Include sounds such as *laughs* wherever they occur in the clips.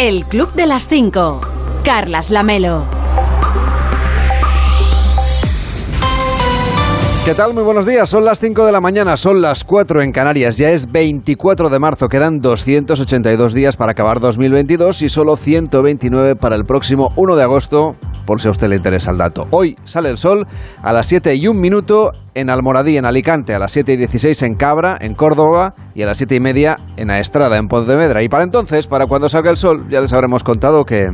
El Club de las 5. Carlas Lamelo. ¿Qué tal? Muy buenos días. Son las 5 de la mañana, son las 4 en Canarias. Ya es 24 de marzo. Quedan 282 días para acabar 2022 y solo 129 para el próximo 1 de agosto, por si a usted le interesa el dato. Hoy sale el sol a las 7 y 1 minuto en Almoradí, en Alicante, a las 7 y 16 en Cabra, en Córdoba y a las 7 y media en Aestrada, en Pontevedra. Y para entonces, para cuando salga el sol, ya les habremos contado que...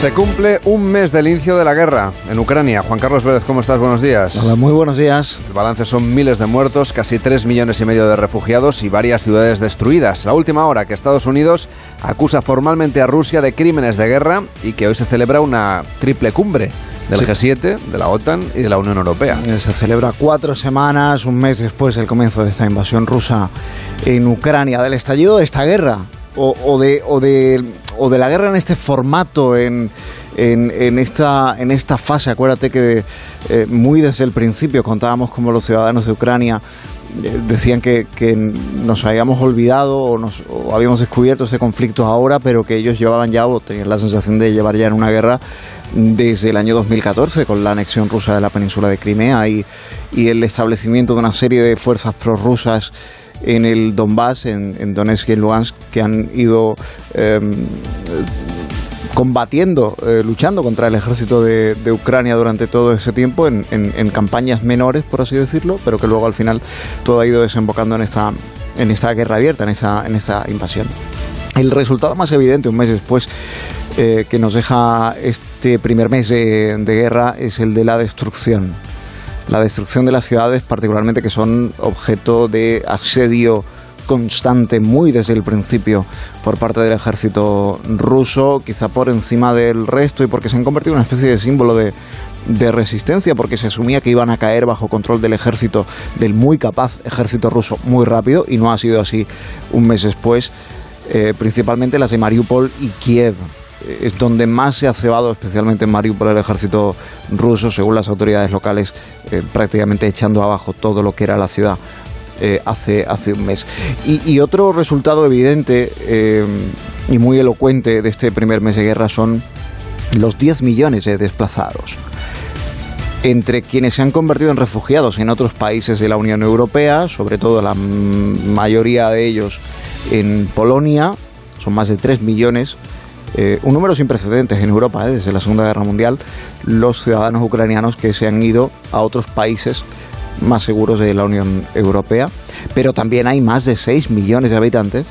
Se cumple un mes del inicio de la guerra en Ucrania. Juan Carlos Vélez, ¿cómo estás? Buenos días. Hola, muy buenos días. El balance son miles de muertos, casi 3 millones y medio de refugiados y varias ciudades destruidas. La última hora que Estados Unidos acusa formalmente a Rusia de crímenes de guerra y que hoy se celebra una triple cumbre del Sí. G7, de la OTAN y de la Unión Europea. Eh, Se celebra cuatro semanas, un mes después del comienzo de esta invasión rusa en Ucrania, del estallido de esta guerra, o, de, o, de, o de la guerra en este formato, en, en, esta, en esta fase. Acuérdate que eh, muy desde el principio contábamos como los ciudadanos de Ucrania eh, decían que, nos habíamos olvidado o, nos, habíamos descubierto ese conflicto ahora, pero que ellos llevaban ya o tenían la sensación de llevar ya en una guerra desde el año 2014 con la anexión rusa de la península de Crimea y, y el establecimiento de una serie de fuerzas prorrusas en el Donbass, en, Donetsk y en Lugansk, que han ido eh, combatiendo, eh, luchando contra el ejército de, Ucrania durante todo ese tiempo en, campañas menores, por así decirlo, pero que luego al final todo ha ido desembocando en esta, en esta guerra abierta, en esta, en esta invasión. El resultado más evidente un mes después eh, que nos deja este primer mes de guerra es el de la destrucción. La destrucción de las ciudades, particularmente que son objeto de asedio constante muy desde el principio por parte del ejército ruso, quizá por encima del resto y porque se han convertido en una especie de símbolo de, resistencia, porque se asumía que iban a caer bajo control del ejército, del muy capaz ejército ruso, muy rápido, y no ha sido así un mes después, eh, principalmente las de Mariupol y Kiev. Eh, Es donde más se ha cebado, especialmente en Mariupol, el ejército ruso, según las autoridades locales, eh, prácticamente echando abajo todo lo que era la ciudad eh, hace, hace un mes. Y, otro resultado evidente y muy elocuente de este primer mes de guerra son los 10 millones de desplazados entre quienes se han convertido en refugiados en otros países de la Unión Europea, sobre todo la mayoría de ellos en Polonia, son más de 3 millones, eh, un número sin precedentes en Europa eh, desde la Segunda Guerra Mundial, los ciudadanos ucranianos que se han ido a otros países más seguros de la Unión Europea, pero también hay más de 6 millones de habitantes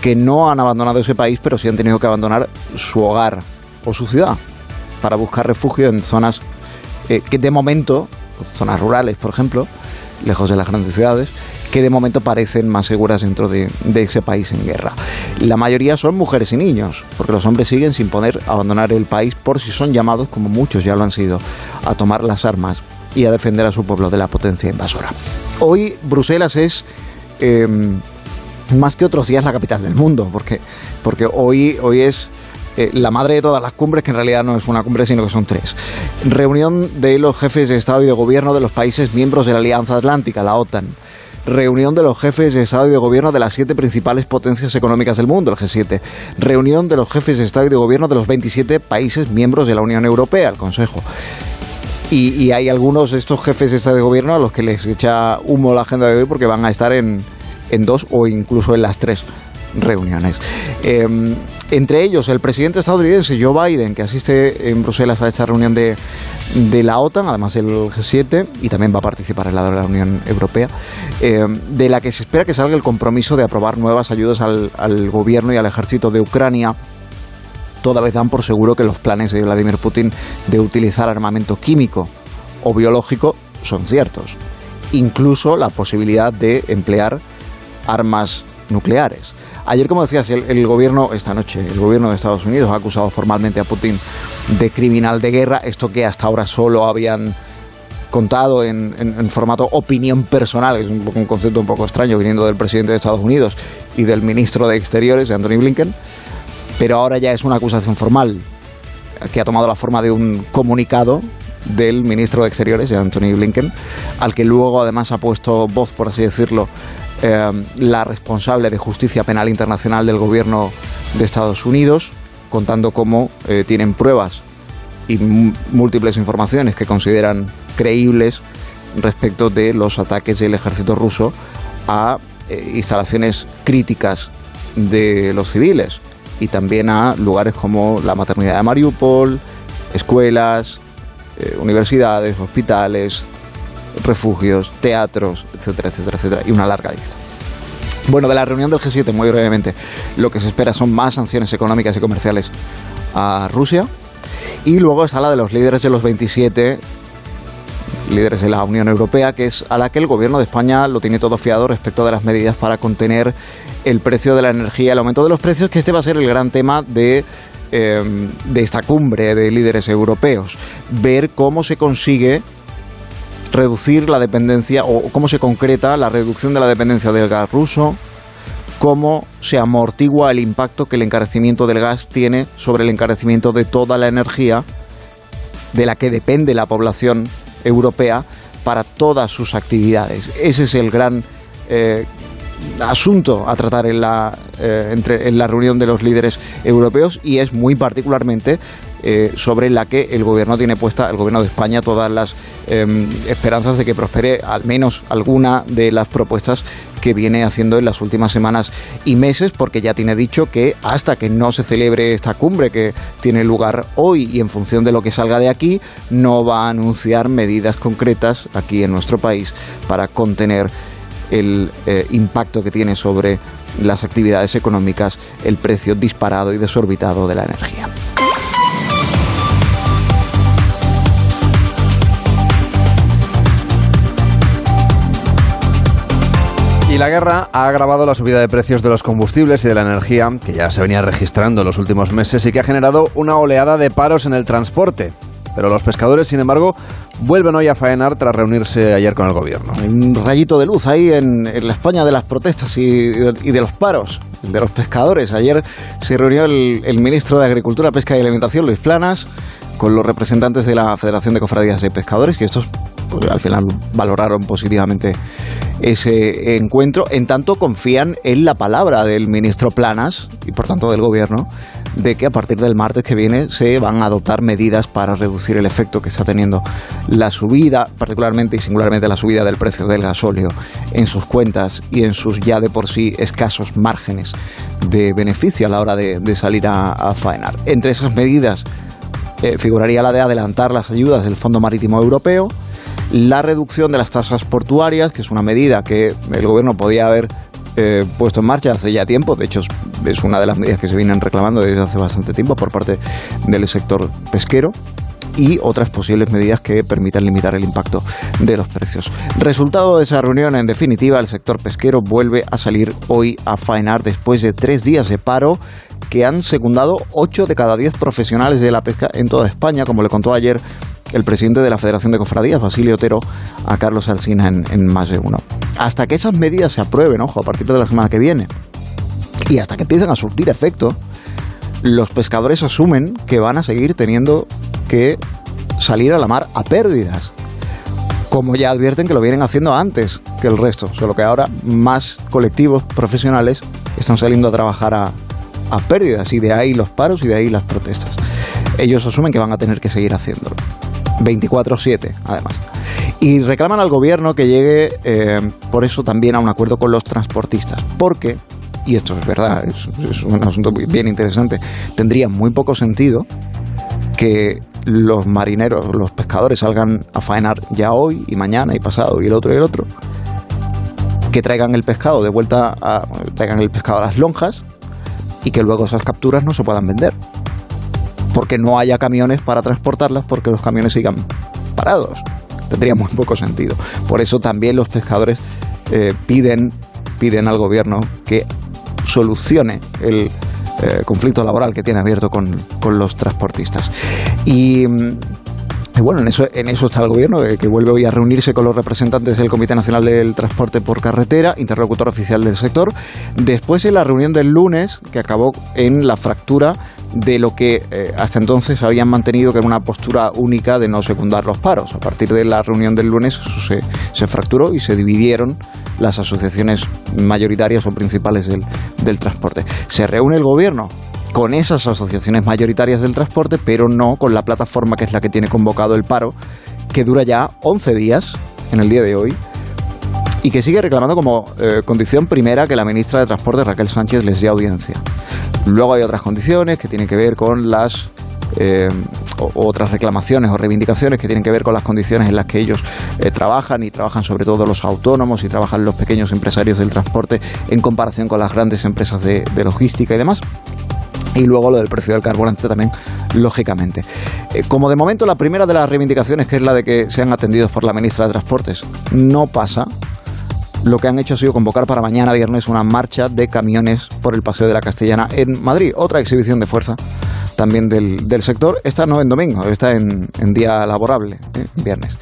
que no han abandonado ese país, pero sí han tenido que abandonar su hogar o su ciudad para buscar refugio en zonas eh, que de momento, zonas rurales, por ejemplo, lejos de las grandes ciudades, que de momento parecen más seguras dentro de, ese país en guerra. La mayoría son mujeres y niños, porque los hombres siguen sin poder abandonar el país por si son llamados, como muchos ya lo han sido, a tomar las armas y a defender a su pueblo de la potencia invasora. Hoy Bruselas es... eh, más que otros días la capital del mundo, porque, porque hoy, hoy es eh, la madre de todas las cumbres, que en realidad no es una cumbre, sino que son tres. Reunión de los jefes de Estado y de Gobierno de los países miembros de la Alianza Atlántica, la OTAN. Reunión de los jefes de Estado y de Gobierno de las siete principales potencias económicas del mundo, el G7. Reunión de los jefes de Estado y de Gobierno de los 27 países miembros de la Unión Europea, el Consejo. Y, hay algunos de estos jefes de Estado y de Gobierno a los que les echa humo la agenda de hoy porque van a estar en, en dos o incluso en las tres reuniones. Eh, entre ellos, el presidente estadounidense Joe Biden, que asiste en Bruselas a esta reunión de, de la OTAN, además del G7, y también va a participar en la de la Unión Europea, eh, de la que se espera que salga el compromiso de aprobar nuevas ayudas al, al gobierno y al ejército de Ucrania toda vez dan por seguro que los planes de Vladimir Putin de utilizar armamento químico o biológico son ciertos. Incluso la posibilidad de emplear armas nucleares. Ayer, como decías, el, gobierno, esta noche, el gobierno de Estados Unidos ha acusado formalmente a Putin de criminal de guerra, esto que hasta ahora solo habían contado en, en, formato opinión personal, es un, un concepto un poco extraño viniendo del presidente de Estados Unidos y del ministro de Exteriores, Anthony Blinken pero ahora ya es una acusación formal que ha tomado la forma de un comunicado del ministro de Exteriores, Anthony Blinken, al que luego además ha puesto voz, por así decirlo, eh, la responsable de justicia penal internacional del gobierno de Estados Unidos, contando cómo eh, tienen pruebas y múltiples informaciones que consideran creíbles respecto de los ataques del ejército ruso a eh, instalaciones críticas de los civiles y también a lugares como la maternidad de Mariupol, escuelas, universidades, hospitales, refugios, teatros, etcétera, etcétera, etcétera, y una larga lista. Bueno, de la reunión del G7, muy brevemente, lo que se espera son más sanciones económicas y comerciales a Rusia. Y luego está la de los líderes de los 27 líderes de la Unión Europea, que es a la que el gobierno de España lo tiene todo fiado respecto de las medidas para contener el precio de la energía, el aumento de los precios, que este va a ser el gran tema de em, de esta cumbre de líderes europeos, ver cómo se consigue reducir la dependencia o cómo se concreta la reducción de la dependencia del gas ruso, cómo se amortigua el impacto que el encarecimiento del gas tiene sobre el encarecimiento de toda la energía de la que depende la población europea para todas sus actividades. Ese es el gran eh, asunto a tratar en la, eh, entre, en la reunión de los líderes europeos y es muy particularmente eh, sobre la que el gobierno tiene puesta, el gobierno de España, todas las em, esperanzas de que prospere al menos alguna de las propuestas que viene haciendo en las últimas semanas y meses, porque ya tiene dicho que hasta que no se celebre esta cumbre que tiene lugar hoy y en función de lo que salga de aquí, no va a anunciar medidas concretas aquí en nuestro país para contener el eh, impacto que tiene sobre las actividades económicas el precio disparado y desorbitado de la energía. Y la guerra ha agravado la subida de precios de los combustibles y de la energía, que ya se venía registrando en los últimos meses y que ha generado una oleada de paros en el transporte. Pero los pescadores, sin embargo, vuelven hoy a faenar tras reunirse ayer con el gobierno. Hay un rayito de luz ahí en, la España de las protestas y, de los paros, de los pescadores. Ayer se reunió el, ministro de Agricultura, Pesca y Alimentación, Luis Planas, con los representantes de la Federación de Cofradías de Pescadores, que estos pues, al final valoraron positivamente ese encuentro, en tanto confían en la palabra del ministro Planas y por tanto del gobierno de que a partir del martes que viene se van a adoptar medidas para reducir el efecto que está teniendo la subida, particularmente y singularmente la subida del precio del gasóleo en sus cuentas y en sus ya de por sí escasos márgenes de beneficio a la hora de, salir a, faenar. Entre esas medidas eh, figuraría la de adelantar las ayudas del Fondo Marítimo Europeo, la reducción de las tasas portuarias, que es una medida que el gobierno podía haber eh, puesto en marcha hace ya tiempo, de hecho es una de las medidas que se vienen reclamando desde hace bastante tiempo por parte del sector pesquero y otras posibles medidas que permitan limitar el impacto de los precios. Resultado de esa reunión, en definitiva, el sector pesquero vuelve a salir hoy a faenar después de tres días de paro que han secundado ocho de cada diez profesionales de la pesca en toda España, como le contó ayer el presidente de la Federación de Cofradías, Basilio Otero, a Carlos Alsina en, más de uno. Hasta que esas medidas se aprueben, ojo, a partir de la semana que viene, y hasta que empiecen a surtir efecto, los pescadores asumen que van a seguir teniendo que salir a la mar a pérdidas. Como ya advierten que lo vienen haciendo antes que el resto, solo que ahora más colectivos profesionales están saliendo a trabajar a, a pérdidas y de ahí los paros y de ahí las protestas. Ellos asumen que van a tener que seguir haciéndolo. 24-7, además. Y reclaman al gobierno que llegue, eh, por eso, también a un acuerdo con los transportistas. Porque, y esto es verdad, es, un asunto bien interesante, tendría muy poco sentido que los marineros, los pescadores salgan a faenar ya hoy y mañana y pasado y el otro y el otro. Que traigan el pescado de vuelta a, traigan el pescado a las lonjas y que luego esas capturas no se puedan vender porque no haya camiones para transportarlas porque los camiones sigan parados. Tendría muy poco sentido. Por eso también los pescadores eh, piden, piden al gobierno que solucione el eh, conflicto laboral que tiene abierto con, los transportistas. Y, Y bueno, en eso, en eso está el gobierno, que vuelve hoy a reunirse con los representantes del Comité Nacional del Transporte por Carretera, interlocutor oficial del sector. Después en la reunión del lunes, que acabó en la fractura de lo que eh, hasta entonces habían mantenido que era una postura única de no secundar los paros. A partir de la reunión del lunes se, se fracturó y se dividieron las asociaciones mayoritarias o principales del transporte. Se reúne el gobierno con esas asociaciones mayoritarias del transporte, pero no con la plataforma que es la que tiene convocado el paro, que dura ya 11 días en el día de hoy y que sigue reclamando como eh, condición primera que la ministra de Transporte, Raquel Sánchez, les dé audiencia. Luego hay otras condiciones que tienen que ver con las eh, otras reclamaciones o reivindicaciones que tienen que ver con las condiciones en las que ellos eh, trabajan y trabajan sobre todo los autónomos y trabajan los pequeños empresarios del transporte en comparación con las grandes empresas de logística y demás y luego lo del precio del carburante también, lógicamente. Eh, como de momento la primera de las reivindicaciones, que es la de que sean atendidos por la ministra de Transportes, no pasa, lo que han hecho ha sido convocar para mañana viernes una marcha de camiones por el Paseo de la Castellana en Madrid, otra exhibición de fuerza también del, del sector. Esta no en domingo, está en, día laborable, ¿eh? viernes.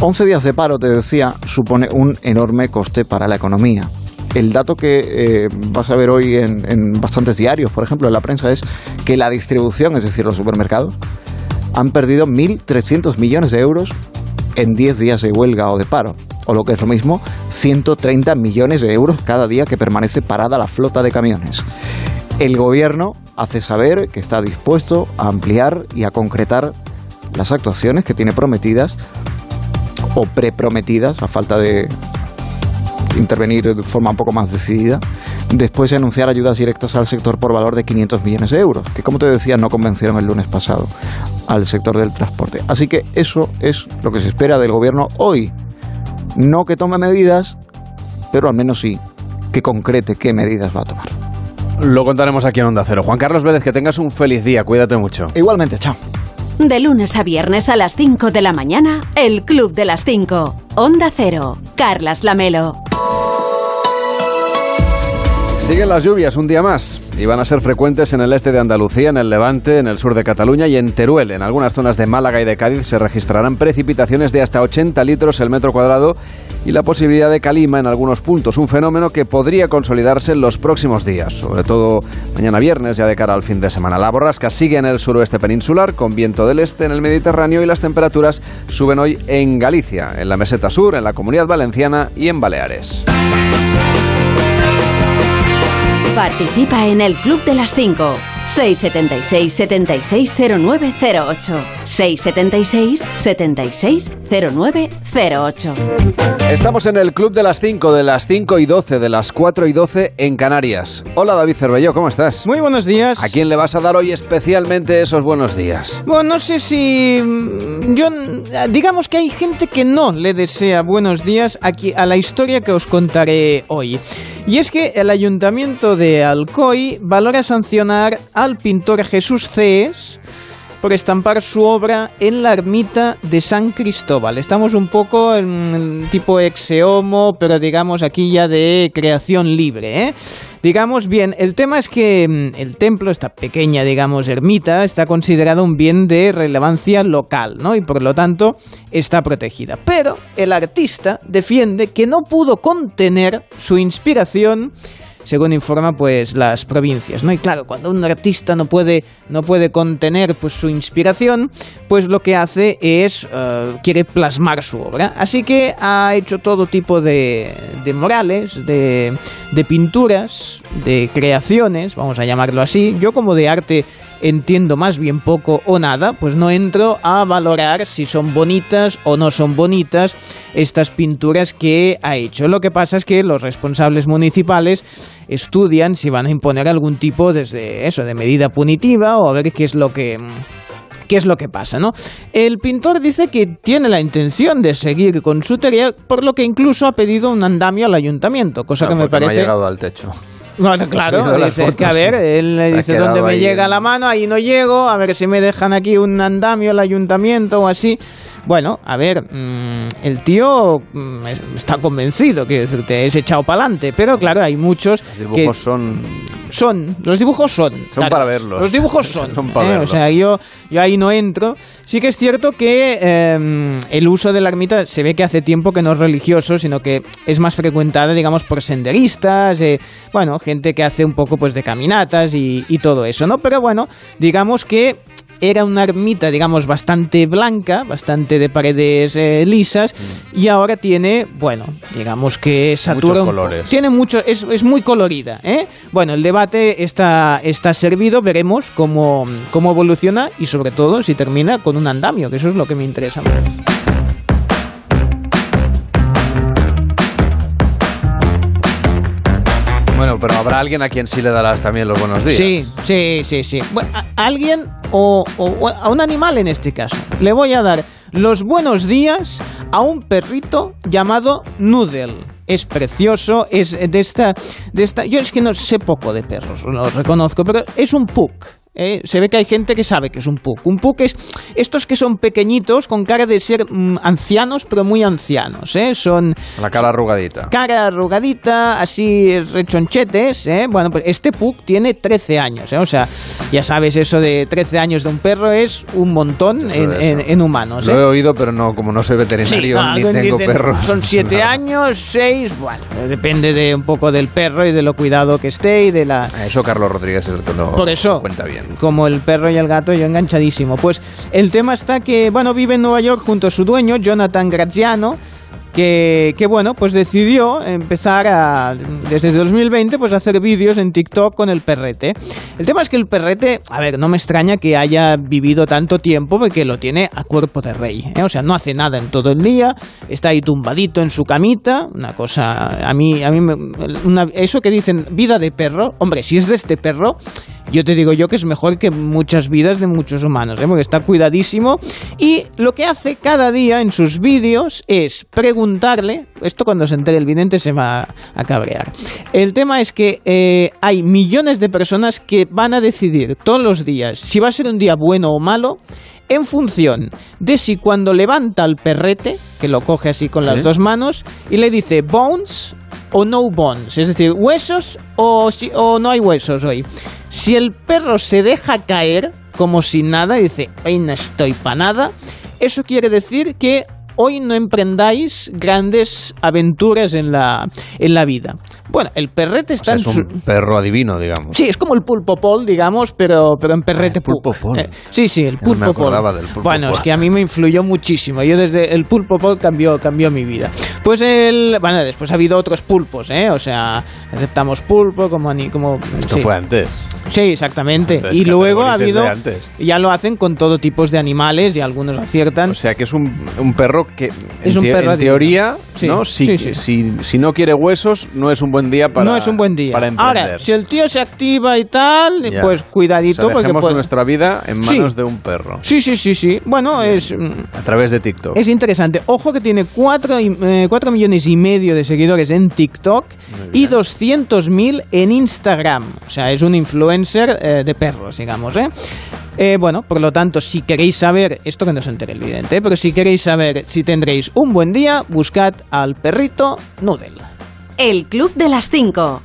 11 días de paro, te decía, supone un enorme coste para la economía el dato que eh, vas a ver hoy en, bastantes diarios, por ejemplo, en la prensa, es que la distribución, es decir, los supermercados, han perdido 1.300 millones de euros en 10 días de huelga o de paro. O lo que es lo mismo, 130 millones de euros cada día que permanece parada la flota de camiones. El gobierno hace saber que está dispuesto a ampliar y a concretar las actuaciones que tiene prometidas o preprometidas a falta de intervenir de forma un poco más decidida, después de anunciar ayudas directas al sector por valor de 500 millones de euros, que como te decía no convencieron el lunes pasado al sector del transporte. Así que eso es lo que se espera del gobierno hoy. No que tome medidas, pero al menos sí que concrete qué medidas va a tomar. Lo contaremos aquí en Onda Cero. Juan Carlos Vélez, que tengas un feliz día. Cuídate mucho. Igualmente, chao. De lunes a viernes a las 5 de la mañana, el Club de las 5. Onda Cero. Carlas Lamelo. Siguen las lluvias un día más y van a ser frecuentes en el este de Andalucía, en el Levante, en el sur de Cataluña y en Teruel. En algunas zonas de Málaga y de Cádiz se registrarán precipitaciones de hasta 80 litros el metro cuadrado y la posibilidad de calima en algunos puntos, un fenómeno que podría consolidarse en los próximos días, sobre todo mañana viernes ya de cara al fin de semana. La borrasca sigue en el suroeste peninsular con viento del este en el Mediterráneo y las temperaturas suben hoy en Galicia, en la meseta sur, en la comunidad valenciana y en Baleares. Participa en el Club de las 5. 676 760908 676 760908 Estamos en el Club de las 5, de las 5 y 12, de las 4 y 12 en Canarias. Hola David Cervelló, ¿cómo estás? Muy buenos días. ¿A quién le vas a dar hoy especialmente esos buenos días? Bueno, no sé si... Mm, yo... Digamos que hay gente que no le desea buenos días aquí a la historia que os contaré hoy. Y es que el ayuntamiento de Alcoy valora sancionar al pintor Jesús Cés por estampar su obra en la ermita de San Cristóbal. Estamos un poco en tipo exeomo, pero digamos aquí ya de creación libre. ¿eh? Digamos, bien, el tema es que mm, el templo, esta pequeña, digamos, ermita, está considerado un bien de relevancia local, ¿no? Y por lo tanto está protegida. Pero el artista defiende que no pudo contener su inspiración según informa pues las provincias, ¿no? Y claro, cuando un artista no puede no puede contener pues su inspiración, pues lo que hace es eh, quiere plasmar su obra. Así que ha hecho todo tipo de, de morales, de, de pinturas, de creaciones, vamos a llamarlo así. Yo como de arte entiendo más bien poco o nada, pues no entro a valorar si son bonitas o no son bonitas estas pinturas que ha hecho. Lo que pasa es que los responsables municipales estudian si van a imponer algún tipo desde eso de medida punitiva o a ver qué es lo que qué es lo que pasa, ¿no? El pintor dice que tiene la intención de seguir con su tarea, por lo que incluso ha pedido un andamio al ayuntamiento, cosa que me parece no ha llegado al techo. Bueno, claro, dice que a ver, él le dice dónde me llega la mano, ahí no llego, a ver si me dejan aquí un andamio al ayuntamiento o así. Bueno, a ver, mm, el tío mm, es- está convencido, que decirte, es echado para adelante, pero claro, hay muchos Los que dibujos son... son, los dibujos son. claro, para verlos. Los dibujos son. *laughs* Son para ¿eh? verlos. O sea, yo, yo ahí no entro. Sí que es cierto que eh, el uso de la ermita se ve que hace tiempo que no es religioso, sino que es más frecuentada, digamos, por senderistas, eh, bueno, gente que hace un poco pues de caminatas y, y todo eso, ¿no? Pero bueno, digamos que era una ermita, digamos, bastante blanca, bastante de paredes eh, lisas, y ahora tiene, bueno, digamos que satura un- colores. tiene mucho, es, es muy colorida, ¿eh? Bueno, el debate está, está servido, veremos cómo, cómo evoluciona y sobre todo si termina con un andamio, que eso es lo que me interesa más. Pero habrá alguien a quien sí le darás también los buenos días. Sí, sí, sí, sí. Alguien o, o a un animal en este caso. Le voy a dar los buenos días a un perrito llamado Noodle. Es precioso, es de esta, de esta. Yo es que no sé poco de perros, lo reconozco, pero es un pug. ¿Eh? Se ve que hay gente que sabe que es un pug. Un pug es estos que son pequeñitos, con cara de ser mm, ancianos, pero muy ancianos. ¿eh? Son La cara arrugadita. cara arrugadita, así rechonchetes, ¿eh? Bueno, pues este Pug tiene 13 años, ¿eh? O sea, ya sabes, eso de 13 años de un perro es un montón en, eso. en- en humanos, Lo he ¿eh? oído, pero no, como no soy veterinario ni dicen, tengo perros. Son 7 *laughs* Nada. años, 6, bueno, depende de un poco del perro y de lo cuidado que esté y de la... Eso Carlos Rodríguez es el que lo Por eso, cuenta bien. Como el perro y el gato, yo enganchadísimo. Pues el tema está que, bueno, vive en Nueva York junto a su dueño, Jonathan Graziano, que, bueno, pues decidió empezar a, desde 2020, pues a hacer vídeos en TikTok con el perrete. El tema es que el perrete, a ver, no me extraña que haya vivido tanto tiempo porque lo tiene a cuerpo de rey, ¿eh? o sea, no hace nada en todo el día, está ahí tumbadito en su camita, una cosa, a mí, a mí, eso que dicen vida de perro, hombre, si es de este perro, yo te digo yo que es mejor que muchas vidas de muchos humanos, ¿eh? porque está cuidadísimo. Y lo que hace cada día en sus vídeos es preguntarle, esto cuando se entere el vidente se va a cabrear. El tema es que eh, hay millones de personas que van a decidir todos los días si va a ser un día bueno o malo en función de si cuando levanta al perrete, que lo coge así con las dos manos, y le dice bones o no bones, es decir, huesos o, si- o no hay huesos hoy. Si el perro se deja caer como si nada y dice, hoy no estoy para nada, eso quiere decir que hoy no emprendáis grandes aventuras en la, en la vida. Bueno, el perrete O está sea, es su... un perro adivino, digamos. Sí, es como el pulpo pol, digamos, pero, pero en perrete Ah, pulpo pol. Eh, sí, sí, el no me pulpo pol. acordaba del pulpo bueno, pol. es que a mí me influyó muchísimo. Yo desde el pulpo pol cambió, cambió mi vida. Pues el... Bueno, después ha habido otros pulpos, ¿eh? O sea, aceptamos pulpo como... ani- como Esto sí. fue antes. Sí, exactamente. Y luego ha habido... Ya lo hacen con todo tipos de animales y algunos aciertan. O sea, que es un, un perro que, Es en, un perro en teoría, Sí, ¿no? Si, sí, sí. Si, si no quiere huesos, no es un buen día para no es un buen día. para emprender. Ahora, si el tío se activa y tal, Ya. pues O cuidadito sea, porque puede- nuestra vida en manos de un perro. Sí, sí, sí, sí. Bueno, es... mm, A través de TikTok. Es interesante. Ojo que tiene 4 millones y medio de seguidores en TikTok y 200.000 en Instagram. O sea, es un influencer eh, de perros, digamos, ¿eh? Eh, bueno, por lo tanto, si queréis saber, esto que no se entere el vidente, ¿eh? pero si queréis saber si tendréis un buen día, buscad al perrito Noodle. El Club de las 5.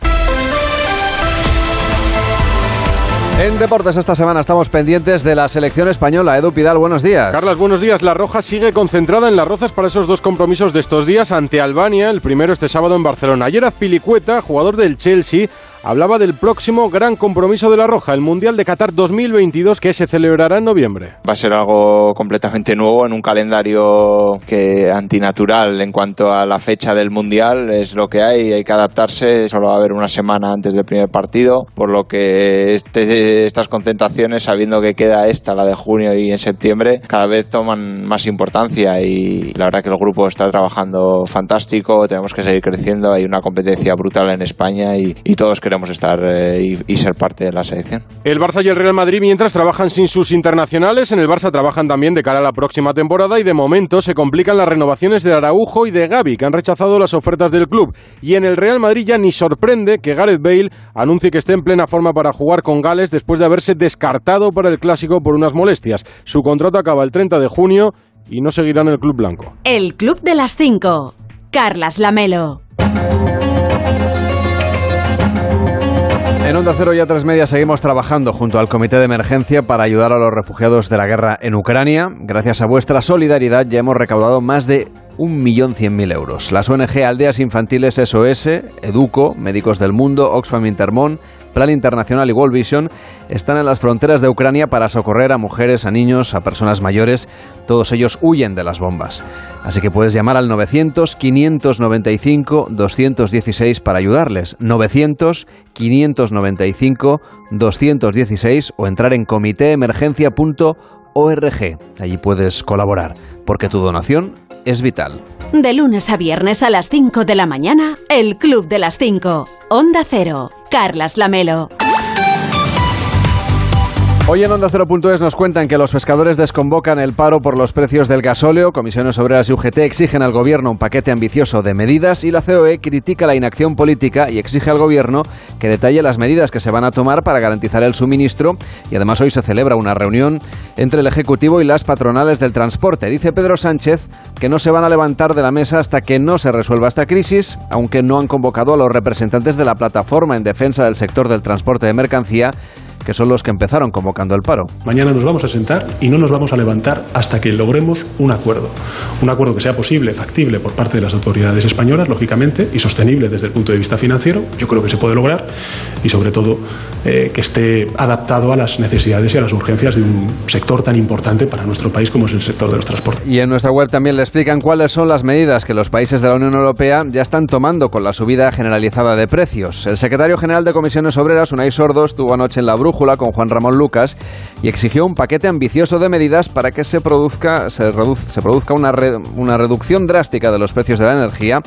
En deportes esta semana estamos pendientes de la selección española. Edu Pidal, buenos días. Carlos, buenos días. La Roja sigue concentrada en las rozas para esos dos compromisos de estos días ante Albania, el primero este sábado en Barcelona. Ayer Azpilicueta, jugador del Chelsea, hablaba del próximo gran compromiso de la Roja, el Mundial de Qatar 2022 que se celebrará en noviembre. Va a ser algo completamente nuevo en un calendario que antinatural en cuanto a la fecha del mundial es lo que hay, hay que adaptarse. Solo va a haber una semana antes del primer partido, por lo que este- estas concentraciones, sabiendo que queda esta, la de junio y en septiembre, cada vez toman más importancia y la verdad que el grupo está trabajando fantástico. Tenemos que seguir creciendo, hay una competencia brutal en España y, y todos queremos estar eh, y- y ser parte de la selección. El Barça y el Real Madrid, mientras trabajan sin sus internacionales, en el Barça trabajan también de cara a la próxima temporada y de momento se complican las renovaciones de Araujo y de Gaby, que han rechazado las ofertas del club. Y en el Real Madrid ya ni sorprende que Gareth Bale anuncie que esté en plena forma para jugar con Gales después de haberse descartado para el clásico por unas molestias. Su contrato acaba el 30 de junio y no seguirán el Club Blanco. El Club de las 5. Carlas Lamelo. En Onda Cero y a tres media seguimos trabajando junto al Comité de Emergencia para ayudar a los refugiados de la guerra en Ucrania. Gracias a vuestra solidaridad ya hemos recaudado más de 1.100.000 euros. Las ONG Aldeas Infantiles SOS, Educo, Médicos del Mundo, Oxfam Intermón, Plan Internacional y World Vision están en las fronteras de Ucrania para socorrer a mujeres, a niños, a personas mayores. Todos ellos huyen de las bombas. Así que puedes llamar al 900-595-216 para ayudarles. 900-595-216 o entrar en comitéemergencia.org. Allí puedes colaborar, porque tu donación es vital. De lunes a viernes a las 5 de la mañana, el Club de las 5. Onda Cero. Carlas Lamelo. Hoy en Onda 0.es nos cuentan que los pescadores desconvocan el paro por los precios del gasóleo, Comisiones Obreras y UGT exigen al gobierno un paquete ambicioso de medidas y la COE critica la inacción política y exige al gobierno que detalle las medidas que se van a tomar para garantizar el suministro y además hoy se celebra una reunión entre el Ejecutivo y las patronales del transporte. Dice Pedro Sánchez que no se van a levantar de la mesa hasta que no se resuelva esta crisis, aunque no han convocado a los representantes de la plataforma en defensa del sector del transporte de mercancía que son los que empezaron convocando el paro. Mañana nos vamos a sentar y no nos vamos a levantar hasta que logremos un acuerdo. Un acuerdo que sea posible, factible por parte de las autoridades españolas, lógicamente, y sostenible desde el punto de vista financiero. Yo creo que se puede lograr y, sobre todo, eh, que esté adaptado a las necesidades y a las urgencias de un sector tan importante para nuestro país como es el sector de los transportes. Y en nuestra web también le explican cuáles son las medidas que los países de la Unión Europea ya están tomando con la subida generalizada de precios. El secretario general de Comisiones Obreras, Unai Sordo, estuvo anoche en la Brújula con Juan Ramón Lucas y exigió un paquete ambicioso de medidas para que se produzca, se se produzca una, una reducción drástica de los precios de la energía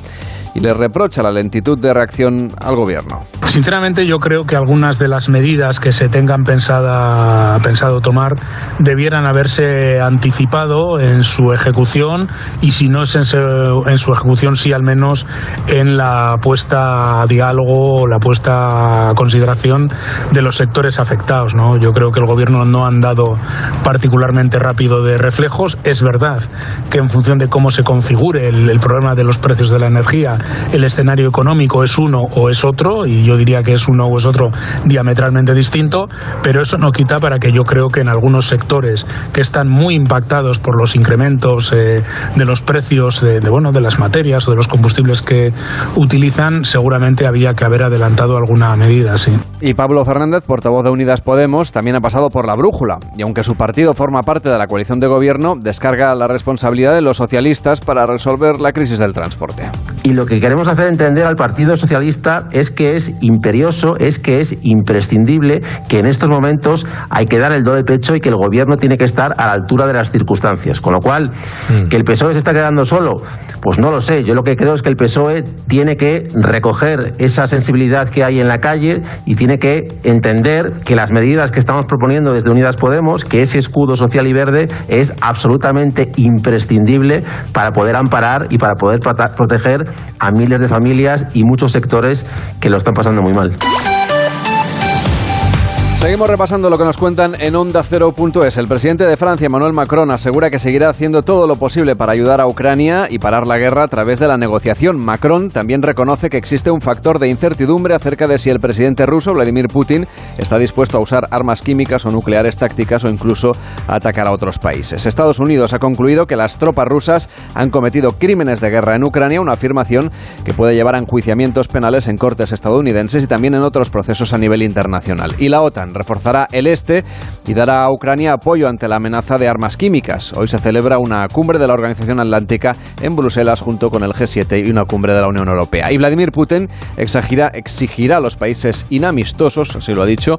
y le reprocha la lentitud de reacción al gobierno. Sinceramente yo creo que algunas de las medidas que se tengan pensada, pensado tomar debieran haberse anticipado en su ejecución y si no es en su, en su ejecución, sí al menos en la puesta a diálogo o la puesta a consideración de los sectores afectados. ¿No? Yo creo que el gobierno no ha andado particularmente rápido de reflejos. Es verdad que en función de cómo se configure el, el problema de los precios de la energía, el escenario económico es uno o es otro, y yo diría que es uno o es otro diametralmente distinto, pero eso no quita para que yo creo que en algunos sectores que están muy impactados por los incrementos eh, de los precios de, de, bueno, de las materias o de los combustibles que utilizan, seguramente había que haber adelantado alguna medida, sí. Y Pablo Fernández, portavoz de Unidas Podemos, también ha pasado por la brújula, y aunque su partido forma parte de la coalición de gobierno, descarga la responsabilidad de los socialistas para resolver la crisis del transporte. Y lo que queremos hacer entender al Partido Socialista es que es imperioso, es que es imprescindible, que en estos momentos hay que dar el do de pecho y que el gobierno tiene que estar a la altura de las circunstancias. Con lo cual, mm. que el PSOE se está quedando solo, pues no lo sé. Yo lo que creo es que el PSOE tiene que recoger esa sensibilidad que hay en la calle y tiene que entender que las medidas que estamos proponiendo desde Unidas Podemos, que ese escudo social y verde es absolutamente imprescindible para poder amparar y para poder proteger a miles de familias y muchos sectores que lo están pasando muy mal. Seguimos repasando lo que nos cuentan en Onda Cero.es. El presidente de Francia, Emmanuel Macron, asegura que seguirá haciendo todo lo posible para ayudar a Ucrania y parar la guerra a través de la negociación. Macron también reconoce que existe un factor de incertidumbre acerca de si el presidente ruso, Vladimir Putin, está dispuesto a usar armas químicas o nucleares tácticas o incluso a atacar a otros países. Estados Unidos ha concluido que las tropas rusas han cometido crímenes de guerra en Ucrania, una afirmación que puede llevar a enjuiciamientos penales en cortes estadounidenses y también en otros procesos a nivel internacional. Y la OTAN reforzará el este y dará a Ucrania apoyo ante la amenaza de armas químicas. Hoy se celebra una cumbre de la Organización Atlántica en Bruselas junto con el G7 y una cumbre de la Unión Europea. Y Vladimir Putin exigirá, exigirá a los países inamistosos, así lo ha dicho,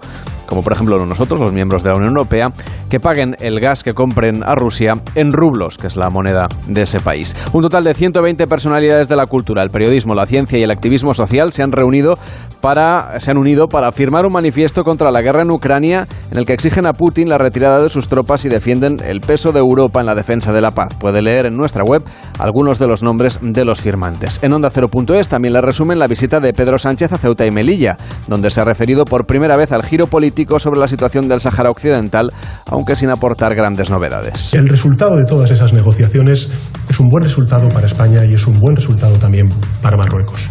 como por ejemplo nosotros, los miembros de la Unión Europea, que paguen el gas que compren a Rusia en rublos, que es la moneda de ese país. Un total de 120 personalidades de la cultura, el periodismo, la ciencia y el activismo social se han reunido para se han unido para firmar un manifiesto contra la guerra en Ucrania en el que exigen Putin la retirada de sus tropas y defienden el peso de Europa en la defensa de la paz. Puede leer en nuestra web algunos de los nombres de los firmantes. En Onda 0.es también le resumen la visita de Pedro Sánchez a Ceuta y Melilla, donde se ha referido por primera vez al giro político sobre la situación del Sáhara Occidental, aunque sin aportar grandes novedades. El resultado de todas esas negociaciones es un buen resultado para España y es un buen resultado también para Marruecos.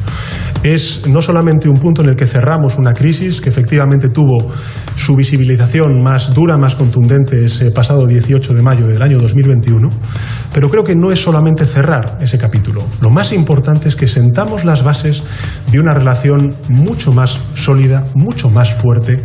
Es no solamente un punto en el que cerramos una crisis que efectivamente tuvo su visibilización más dura, más contundente ese pasado 18 de mayo del año 2021, pero creo que no es solamente cerrar ese capítulo. Lo más importante es que sentamos las bases de una relación mucho más sólida, mucho más fuerte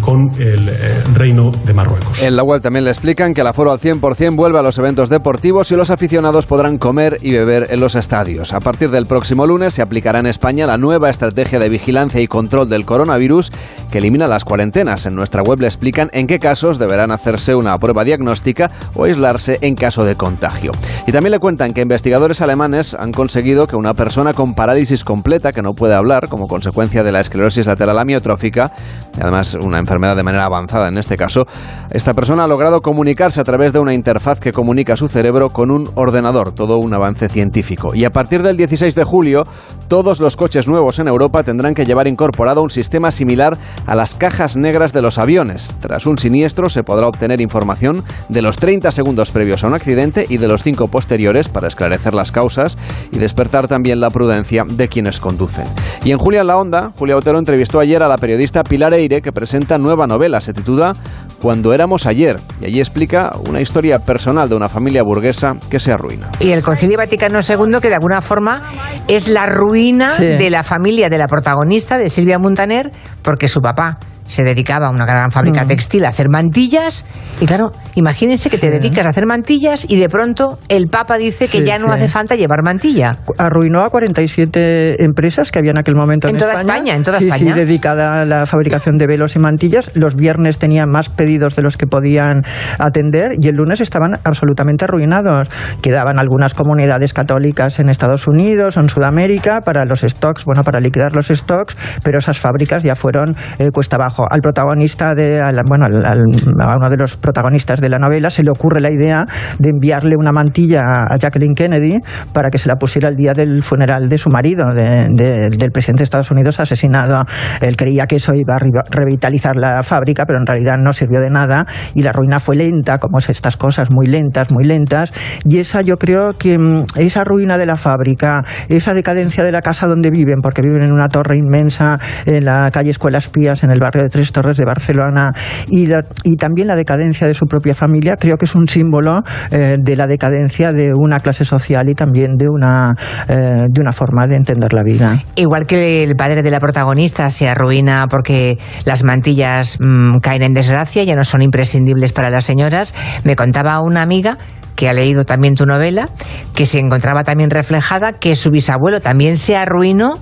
con el eh, Reino de Marruecos. En la web también le explican que el aforo al 100% vuelve a los eventos deportivos y los aficionados podrán comer y beber en los estadios. A partir del próximo lunes se aplicará en España la nueva estrategia de vigilancia y control del coronavirus que elimina las cuarentenas. En nuestra web le explican en qué casos deberán hacerse una prueba diagnóstica o aislarse en caso de contagio. Y también le cuentan que investigadores alemanes han conseguido que una persona con parálisis completa, que no puede hablar como consecuencia de la esclerosis lateral amiotrófica, y además una enfermedad de manera avanzada en este caso, esta persona ha logrado comunicarse a través de una interfaz que comunica su cerebro con un ordenador, todo un avance científico. Y a partir del 16 de julio, todos los coches nuevos en Europa tendrán que llevar incorporado un sistema similar a las cajas negras de los aviones. Tras un siniestro se podrá obtener información de los 30 segundos previos a un accidente y de los 5 posteriores para esclarecer las causas y despertar también la prudencia de quienes conducen. Y en Julia en la Onda, Julia Otero entrevistó ayer a la periodista Pilar Eire que presenta nueva novela, se titula Cuando éramos ayer y allí explica una historia personal de una familia burguesa que se arruina. Y el Concilio Vaticano II que de alguna forma es la ruina de la familia de la protagonista, de Silvia Montaner, porque su papá se dedicaba a una gran fábrica textil a hacer mantillas. Y claro, imagínense que te dedicas a hacer mantillas y de pronto el Papa dice que ya no hace falta llevar mantilla. Arruinó a 47 empresas que había en aquel momento en, en toda España. En toda España. Sí, dedicada a la fabricación de velos y mantillas. Los viernes tenían más pedidos de los que podían atender y el lunes estaban absolutamente arruinados. Quedaban algunas comunidades católicas en Estados Unidos o en Sudamérica para los stocks, bueno, para liquidar los stocks, pero esas fábricas ya fueron eh, cuesta abajo al protagonista de al, bueno al, a uno de los protagonistas de la novela se le ocurre la idea de enviarle una mantilla a Jacqueline Kennedy para que se la pusiera el día del funeral de su marido de, de, del presidente de Estados Unidos asesinado. Él creía que eso iba a revitalizar la fábrica pero en realidad no sirvió de nada y la ruina fue lenta como es estas cosas muy lentas muy lentas. Y esa yo creo que esa ruina de la fábrica esa decadencia de la casa donde viven porque viven en una torre inmensa en la calle Escuelas Pías en el barrio de Tres Torres de Barcelona y, también la decadencia de su propia familia, creo que es un símbolo eh, de la decadencia de una clase social y también de una, eh, de una forma de entender la vida. Igual que el padre de la protagonista se arruina porque las mantillas mmm, caen en desgracia, ya no son imprescindibles para las señoras, me contaba una amiga que ha leído también tu novela, que se encontraba también reflejada que su bisabuelo también se arruinó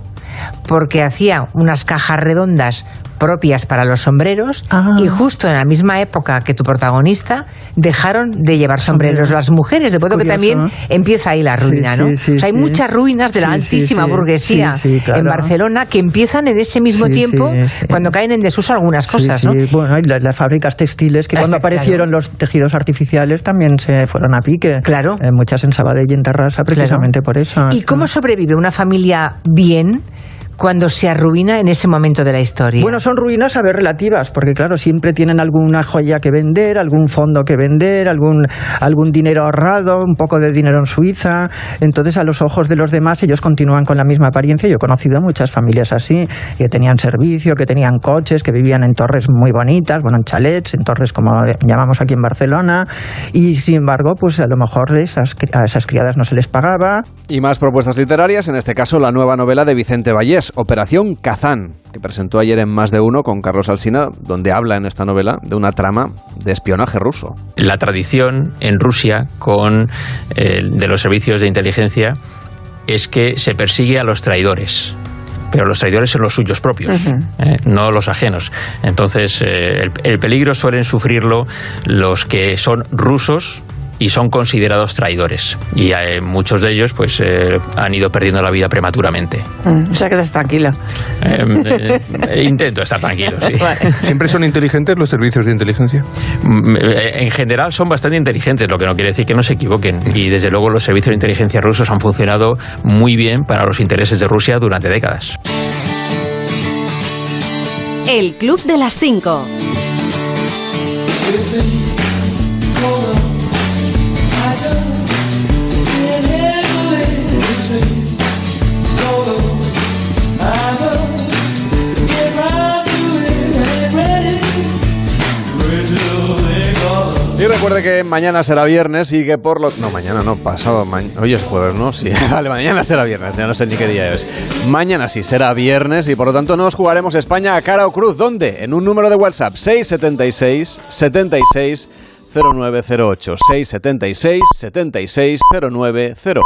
porque hacía unas cajas redondas propias para los sombreros ah. y justo en la misma época que tu protagonista dejaron de llevar sombreros las mujeres, de modo que también empieza ahí la ruina, sí, ¿no? Sí, o sea, hay muchas ruinas de la altísima burguesía claro. en Barcelona que empiezan en ese mismo tiempo cuando caen en desuso algunas cosas, ¿no? Bueno, las, las, fábricas textiles que las cuando aparecieron los tejidos artificiales también se fueron a pique. Claro. Eh, muchas en Sabadell y en Terrassa precisamente por eso. ¿Y cómo sobrevive una familia bien? Cuando se arruina en ese momento de la historia? Bueno, son ruinas a ver relativas, porque claro, siempre tienen alguna joya que vender, algún fondo que vender, algún, algún dinero ahorrado, un poco de dinero en Suiza. Entonces, a los ojos de los demás, ellos continúan con la misma apariencia. Yo he conocido muchas familias así, que tenían servicio, que tenían coches, que vivían en torres muy bonitas, bueno, en chalets, en torres como llamamos aquí en Barcelona, y sin embargo, pues a lo mejor esas, a esas criadas no se les pagaba. Y más propuestas literarias, en este caso la nueva novela de Vicente Vallés, Operación Kazán, que presentó ayer en Más de Uno con Carlos Alsina, donde habla en esta novela de una trama de espionaje ruso. La tradición en Rusia con eh, de los servicios de inteligencia es que se persigue a los traidores pero los traidores son los suyos propios, uh -huh. eh, no los ajenos. Entonces, eh, el, el, peligro suelen sufrirlo los que son rusos y son considerados traidores. Y eh, muchos de ellos pues eh, han ido perdiendo la vida prematuramente. Mm, o sea que estás tranquilo. Em, eh, intento estar tranquilo, sí. *laughs* ¿Siempre son inteligentes los servicios de inteligencia? Mm, eh, En general son bastante inteligentes, lo que no quiere decir que no se equivoquen. Y desde luego los servicios de inteligencia rusos han funcionado muy bien para los intereses de Rusia durante décadas. El Club de las 5. Y recuerde que mañana será viernes y que por lo... No, mañana no, pasado. ma- Hoy es jueves, ¿no? Sí, *laughs* vale, mañana será viernes, ya no sé ni qué día es. Mañana sí será viernes y por lo tanto nos jugaremos España a cara o cruz. ¿Dónde? En un número de WhatsApp, 676 76 0908. 676 76 0908.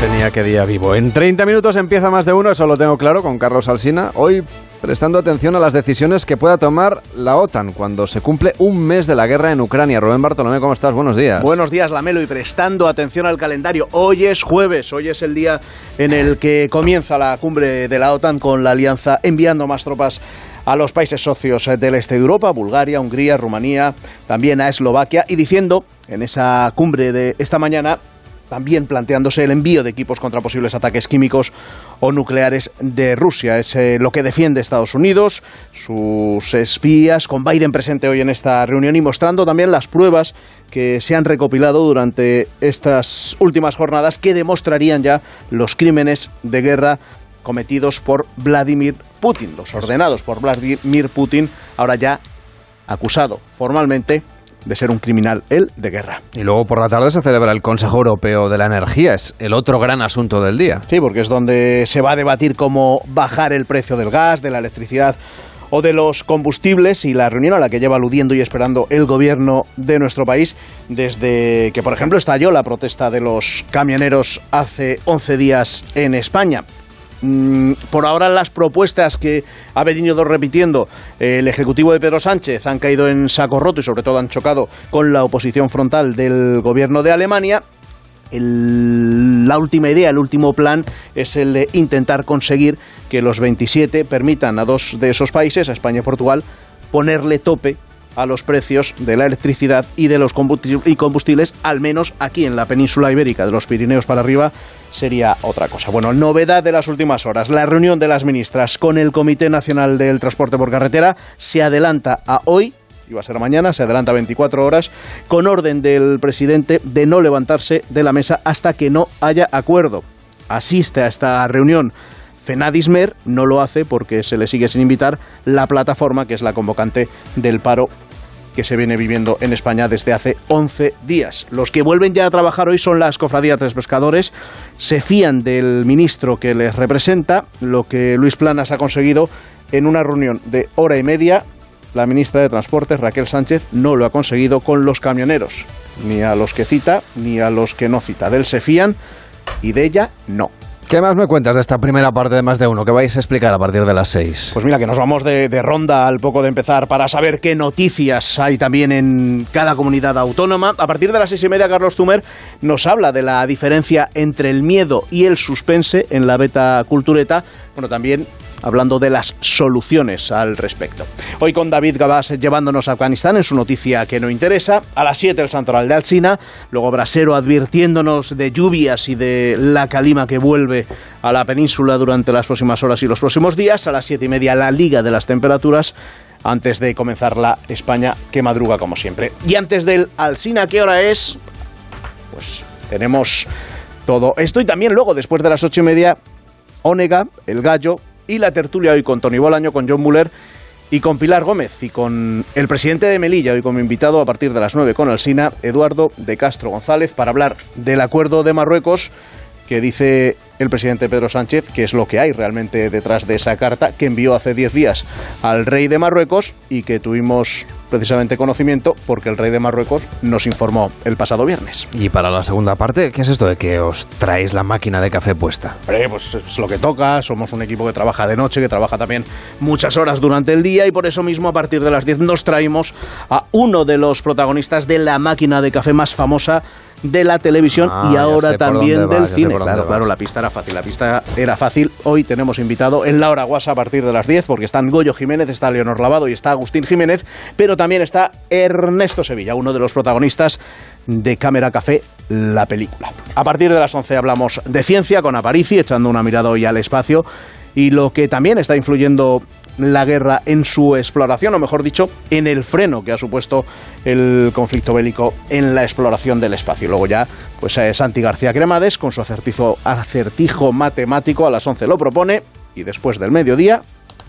Sé ni qué día vivo. En 30 minutos empieza más de uno, eso lo tengo claro, con Carlos Alsina. Hoy prestando atención a las decisiones que pueda tomar la OTAN cuando se cumple un mes de la guerra en Ucrania. Rubén Bartolomé, ¿cómo estás? Buenos días. Buenos días, Lamelo, y prestando atención al calendario. Hoy es jueves, hoy es el día en el que comienza la cumbre de la OTAN con la alianza enviando más tropas a los países socios del este de Europa, Bulgaria, Hungría, Rumanía, también a Eslovaquia, y diciendo en esa cumbre de esta mañana también planteándose el envío de equipos contra posibles ataques químicos o nucleares de Rusia. Es eh, lo que defiende Estados Unidos, sus espías, con Biden presente hoy en esta reunión y mostrando también las pruebas que se han recopilado durante estas últimas jornadas que demostrarían ya los crímenes de guerra cometidos por Vladimir Putin, los ordenados por Vladimir Putin, ahora ya acusado formalmente de ser un criminal él de guerra. Y luego por la tarde se celebra el Consejo Europeo de la Energía, es el otro gran asunto del día. Sí, porque es donde se va a debatir cómo bajar el precio del gas, de la electricidad o de los combustibles y la reunión a la que lleva aludiendo y esperando el gobierno de nuestro país desde que, por ejemplo, estalló la protesta de los camioneros hace 11 días en España. Mm, por ahora las propuestas que ha venido repitiendo el Ejecutivo de Pedro Sánchez han caído en saco roto y sobre todo han chocado con la oposición frontal del gobierno de Alemania. La última idea, el último plan es el de intentar conseguir que los 27 permitan a dos de esos países, a España y Portugal, ponerle tope a los precios de la electricidad y de los combusti- y combustibles, al menos aquí en la península ibérica, de los Pirineos para arriba, sería otra cosa. Bueno, novedad de las últimas horas. La reunión de las ministras con el Comité Nacional del Transporte por Carretera se adelanta a hoy, iba a ser mañana, se adelanta 24 horas, con orden del presidente de no levantarse de la mesa hasta que no haya acuerdo. Asiste a esta reunión Fenadismer, no lo hace porque se le sigue sin invitar la plataforma, que es la convocante del paro que se viene viviendo en España desde hace 11 días. Los que vuelven ya a trabajar hoy son las cofradías de pescadores, se fían del ministro que les representa, lo que Luis Planas ha conseguido en una reunión de hora y media. La ministra de Transportes, Raquel Sánchez, no lo ha conseguido con los camioneros, ni a los que cita, ni a los que no cita. De él se fían y de ella no. ¿Qué más me cuentas de esta primera parte de más de uno que vais a explicar a partir de las seis? Pues mira, que nos vamos de, de ronda al poco de empezar para saber qué noticias hay también en cada comunidad autónoma. A partir de las seis y media, Carlos Tumer nos habla de la diferencia entre el miedo y el suspense en la beta cultureta. Bueno, también hablando de las soluciones al respecto. Hoy con David Gabás llevándonos a Afganistán en su noticia que no interesa. A las 7 el Santoral de Alsina. Luego Brasero advirtiéndonos de lluvias y de la calima que vuelve a la península durante las próximas horas y los próximos días. A las siete y media la Liga de las Temperaturas antes de comenzar la España que madruga como siempre. Y antes del Alsina, ¿qué hora es? Pues tenemos todo esto y también luego, después de las ocho y media, Ónega, El Gallo y la tertulia hoy con Tony Bolaño, con John Muller y con Pilar Gómez y con el presidente de Melilla, hoy como invitado a partir de las 9 con Alsina, Eduardo de Castro González, para hablar del acuerdo de Marruecos que dice el presidente Pedro Sánchez qué es lo que hay realmente detrás de esa carta que envió hace 10 días al rey de Marruecos y que tuvimos precisamente conocimiento porque el rey de Marruecos nos informó el pasado viernes. Y para la segunda parte, ¿qué es esto de que os traéis la máquina de café puesta? Pues es lo que toca, somos un equipo que trabaja de noche, que trabaja también muchas horas durante el día y por eso mismo a partir de las 10 nos traímos a uno de los protagonistas de la máquina de café más famosa de la televisión Ah, y ahora también va, del cine. Claro, claro, la pista era fácil, la pista era fácil. Hoy tenemos invitado en la hora guasa a partir de las 10 porque están Goyo Jiménez, está Leonor Lavado y está Agustín Jiménez, pero también está Ernesto Sevilla, uno de los protagonistas de Cámara Café, la película. A partir de las 11 hablamos de ciencia con Aparici, echando una mirada hoy al espacio y lo que también está influyendo la guerra en su exploración, o mejor dicho, en el freno que ha supuesto el conflicto bélico en la exploración del espacio. Luego ya, pues eh, Santi García Cremades, con su acertijo, acertijo matemático, a las 11 lo propone y después del mediodía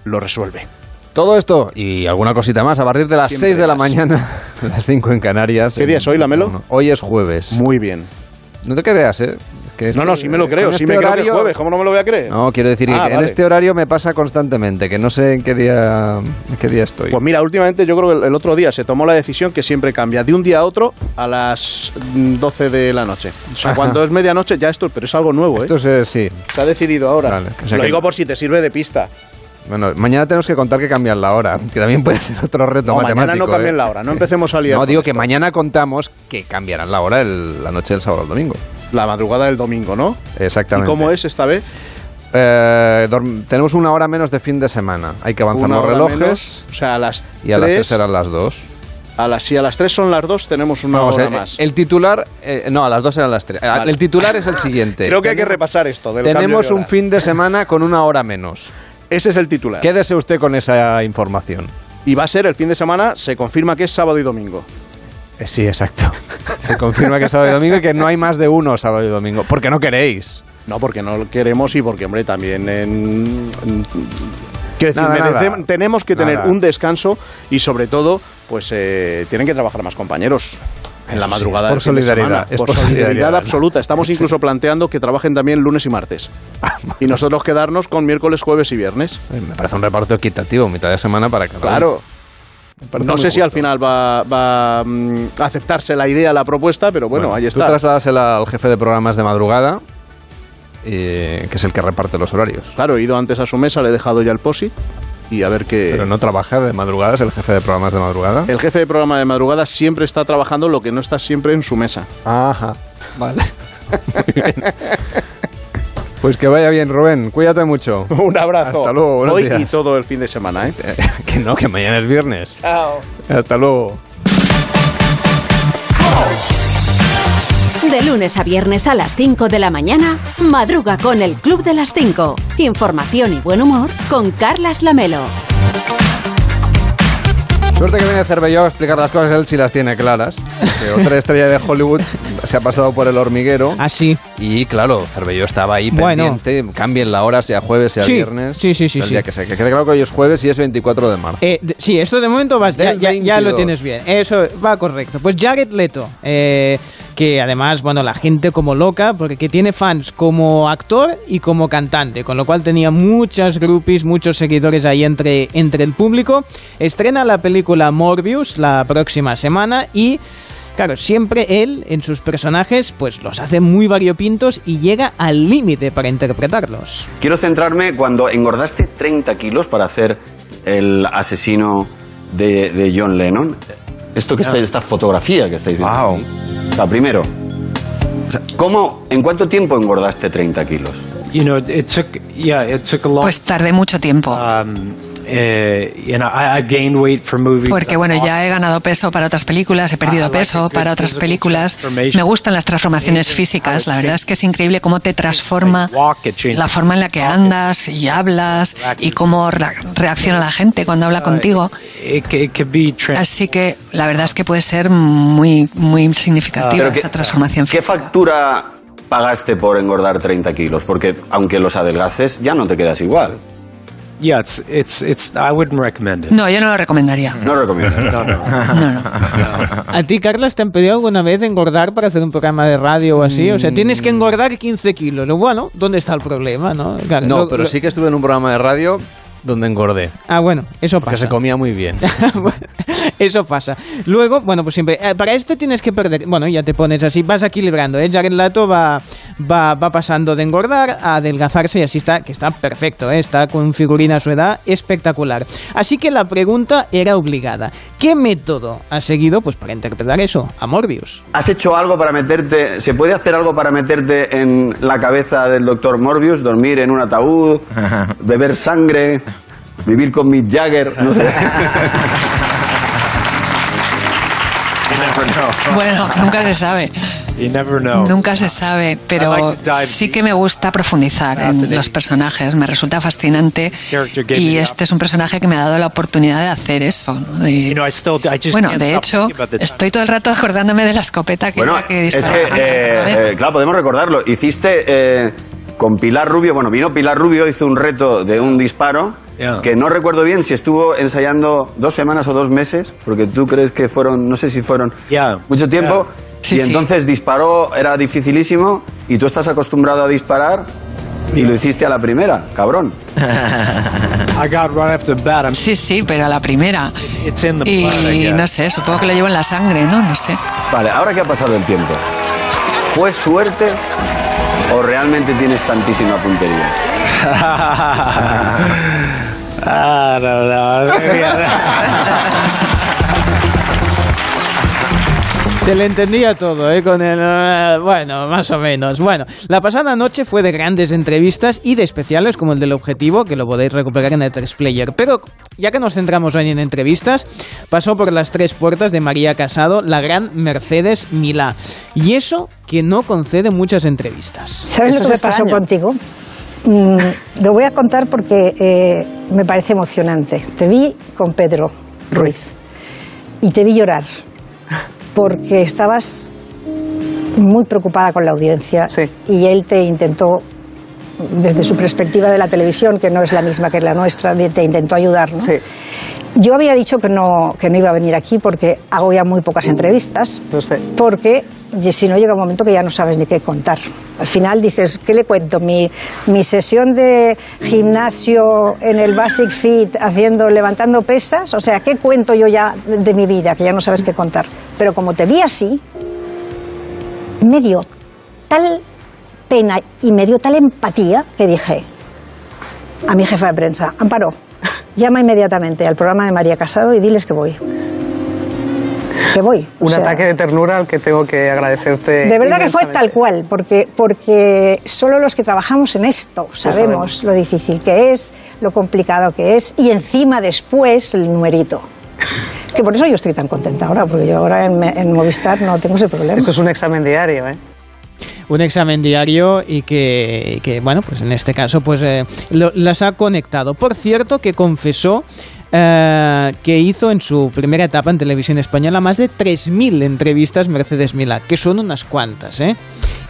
lo resuelve. Todo esto y alguna cosita más a partir de las Siempre 6 de la mañana, *laughs* las 5 en Canarias. ¿Qué día es hoy, Lamelo? Hoy es jueves. Muy bien. No te creas, ¿eh? Que este- no, no, sí me lo creo, con sí este me creo que horario- es jueves, ¿cómo no me lo voy a creer? No, quiero decir Ah, que en este horario me pasa constantemente, que no sé en qué día, en qué día estoy. Pues mira, últimamente yo creo que el- el otro día se tomó la decisión que siempre cambia de un día a otro a las mm, 12 de la noche. O sea, Ajá. *laughs* cuando es medianoche ya esto, pero es algo nuevo, ¿eh? Esto es, sí. Se ha decidido ahora. Vale, o sea Lo que- digo por si te sirve de pista. Bueno, mañana tenemos que contar que cambian la hora, que también puede ser otro reto No, matemático. mañana no ¿eh? la hora, no empecemos a liar No, digo que mañana contamos que cambiarán la hora el- la noche del sábado al domingo. La madrugada del domingo, ¿no? Exactamente. ¿Y cómo es esta vez? Eh, tenemos una hora menos de fin de semana. Hay que avanzar Una los relojes menos, o sea, a las y a las 3 tres- serán las 2. A las, si a las 3 son las 2, tenemos una Vamos, hora el, más. el titular, eh, no, a las 2 eran las 3. Vale. El titular es el siguiente. *laughs* Creo que hay que repasar esto. Del Tenemos de un fin de semana con una hora menos. Ese es el titular. Quédese usted con esa información. Y va a ser el fin de semana, se confirma que es sábado y domingo. Eh, Sí, exacto. *laughs* Se confirma que es sábado y domingo y que no hay más de uno sábado y domingo. Porque no queréis. No, porque no lo queremos y porque, hombre, también en... Quiero decir, Nada, merece- nada. tenemos que tener un descanso y sobre todo, pues eh, tienen que trabajar más compañeros en la Eso sí, madrugada por de solidaridad, es por, por solidaridad, solidaridad. absoluta. Estamos incluso planteando que trabajen también lunes y martes. *laughs* Y nosotros quedarnos con miércoles, jueves y viernes. Me parece un reparto equitativo, mitad de semana para cada. Claro. parece No sé si al final va, va mm, a aceptarse la idea, la propuesta, pero bueno, ahí Tú está. trasladásela al jefe de programas de madrugada, eh, que es el que reparte los horarios. Claro, he ido antes a su mesa, le he dejado ya el POSIT y a ver qué... Pero no trabaja de madrugada, es el jefe de programas de madrugada. El jefe de programa de madrugada siempre está trabajando lo que no está siempre en su mesa. Ajá, vale. Muy *laughs* bien. Pues que vaya bien, Rubén. Cuídate mucho. *laughs* Un abrazo. Hasta luego, buenos Hoy días. y todo el fin de semana, ¿eh? *laughs* que no, que mañana es viernes. Chao. Hasta luego. De lunes a viernes a las 5 de la mañana, madruga con el Club de las 5. Información y buen humor con Carlas Lamelo. Suerte que viene Cervelló a explicar las cosas, él sí las tiene claras. Otra estrella de Hollywood se ha pasado por el hormiguero. Así. Y claro, Cervelló estaba ahí Bueno. pendiente. Cambien la hora, sea jueves, sea Sí, viernes. sí, sí, sí, El sí. día que sea. Que quede claro que hoy es jueves y es 24 de marzo. Eh, sí, esto de momento va, ya, ya- ya 22. lo tienes bien. Eso va correcto. Pues Jared Leto, eh, que además, bueno, la gente como loca, porque que tiene fans como actor y como cantante, con lo cual tenía muchas groupies, muchos seguidores ahí entre, entre el público. Estrena la película Morbius la próxima semana y... Claro, siempre él en sus personajes pues los hace muy variopintos y llega al límite para interpretarlos. Quiero centrarme cuando engordaste 30 kilos para hacer el asesino de, de John Lennon. Esto que está, esta fotografía que estáis viendo. aquí. O sea, primero, ¿cómo, en cuánto tiempo engordaste 30 kilos? You know, it took, yeah, it took a long Pues tardé mucho tiempo. Um, eh, you know, I, I've gained weight for movies. Porque bueno, ya he ganado peso para otras películas, he perdido peso para otras películas. Me gustan las transformaciones físicas. La verdad es que es increíble cómo te transforma la forma en la que andas y hablas y cómo re- reacciona la gente cuando habla contigo. Be trans- Así que la verdad es que puede ser muy, muy significativa que- esa transformación ¿Qué física. factura pagaste por engordar 30 kilos? Porque aunque los adelgaces, ya no te quedas igual. Yeah, it's, it's, it's, I wouldn't recommend it. No, yo no lo recomendaría. No lo recomiendo. *laughs* No, no. ¿A ti, Carlos, te han pedido alguna vez engordar para hacer un programa de radio o así? O sea, tienes que engordar 15 kilos. Bueno, ¿dónde está el problema, no? Claro, No, lo- pero lo- sí que estuve en un programa de radio donde engordé. Ah, bueno, eso Que pasa. se comía muy bien. *laughs* Eso pasa. Luego, bueno, pues siempre, eh, para este tienes que perder, bueno, ya te pones así, vas equilibrando, ¿eh? Jared Lato va, va, va pasando de engordar a adelgazarse y así está, que está perfecto, ¿eh? Está con figurina a su edad, espectacular. Así que la pregunta era obligada. ¿Qué método ha seguido, pues, para interpretar eso, a Morbius? ¿Has hecho algo para meterte, se puede hacer algo para meterte en la cabeza del doctor Morbius? Dormir en un ataúd, *laughs* beber sangre, vivir con Mick Jagger, no sé. Bueno, nunca se sabe. You never know. Nunca se sabe, pero sí que me gusta profundizar en los personajes, me resulta fascinante y me este es un personaje que me ha dado la oportunidad de hacer eso. ¿no? De- You know, I still, I just bueno, de hecho, estoy todo el rato acordándome de la escopeta que, Bueno, que es que, eh, eh, claro, podemos recordarlo. Hiciste eh, con Pilar Rubio, bueno, vino Pilar Rubio, hizo un reto de un disparo, Yeah. que no recuerdo bien si estuvo ensayando dos semanas o dos meses, porque tú crees que fueron, no sé si fueron Yeah. mucho tiempo, Sí, y sí. entonces disparó, era dificilísimo, y tú estás acostumbrado a disparar, y lo hiciste a la primera, cabrón. *laughs* I got right after bat. I'm, Sí, sí, pero a la primera. it's in the blood, I Y no sé, supongo que lo llevo en la sangre, ¿no? No sé. Vale, ahora que ha pasado el tiempo, ¿fue suerte o realmente tienes tantísima puntería? Know. Maybe I- Se le entendía todo, ¿eh? Con el... eh, bueno, más o menos. Bueno, la pasada noche fue de grandes entrevistas y de especiales como el del Objetivo, que lo podéis recuperar en el 3Player. Pero ya que nos centramos hoy en entrevistas, pasó por las tres puertas de María Casado, la gran Mercedes Milá. Y eso que no concede muchas entrevistas. ¿Sabes lo que pasó contigo? Mm, lo voy a contar porque eh, me parece emocionante. Te vi con Pedro Ruiz y te vi llorar porque estabas muy preocupada con la audiencia y él te intentó, desde su perspectiva de la televisión, que no es la misma que la nuestra, te intentó ayudar. ¿no? Yo había dicho que no, que no iba a venir aquí porque hago ya muy pocas entrevistas, porque y si no llega un momento que ya no sabes ni qué contar. Al final dices, ¿qué le cuento? Mi, mi sesión de gimnasio en el Basic Fit haciendo, levantando pesas, o sea, ¿qué cuento yo ya de, de mi vida? Que ya no sabes qué contar. Pero como te vi así, me dio tal pena y me dio tal empatía que dije a mi jefa de prensa, Amparo, llama inmediatamente al programa de María Casado y diles que voy. Que voy. Un sea, ataque de ternura al que tengo que agradecerte. de verdad que fue tal cual, porque, porque solo los que trabajamos en esto sabemos, sabemos. lo difícil que es, lo complicado que es, y encima después el numerito. Que por eso yo estoy tan contenta ahora, porque yo ahora en, en Movistar no tengo ese problema. Eso es un examen diario, ¿eh? Un examen diario y que, que, bueno, pues en este caso, pues eh, lo- las ha conectado. Por cierto, que confesó eh, que hizo en su primera etapa en televisión española más de 3.000 entrevistas Mercedes Milá, que son unas cuantas, ¿eh?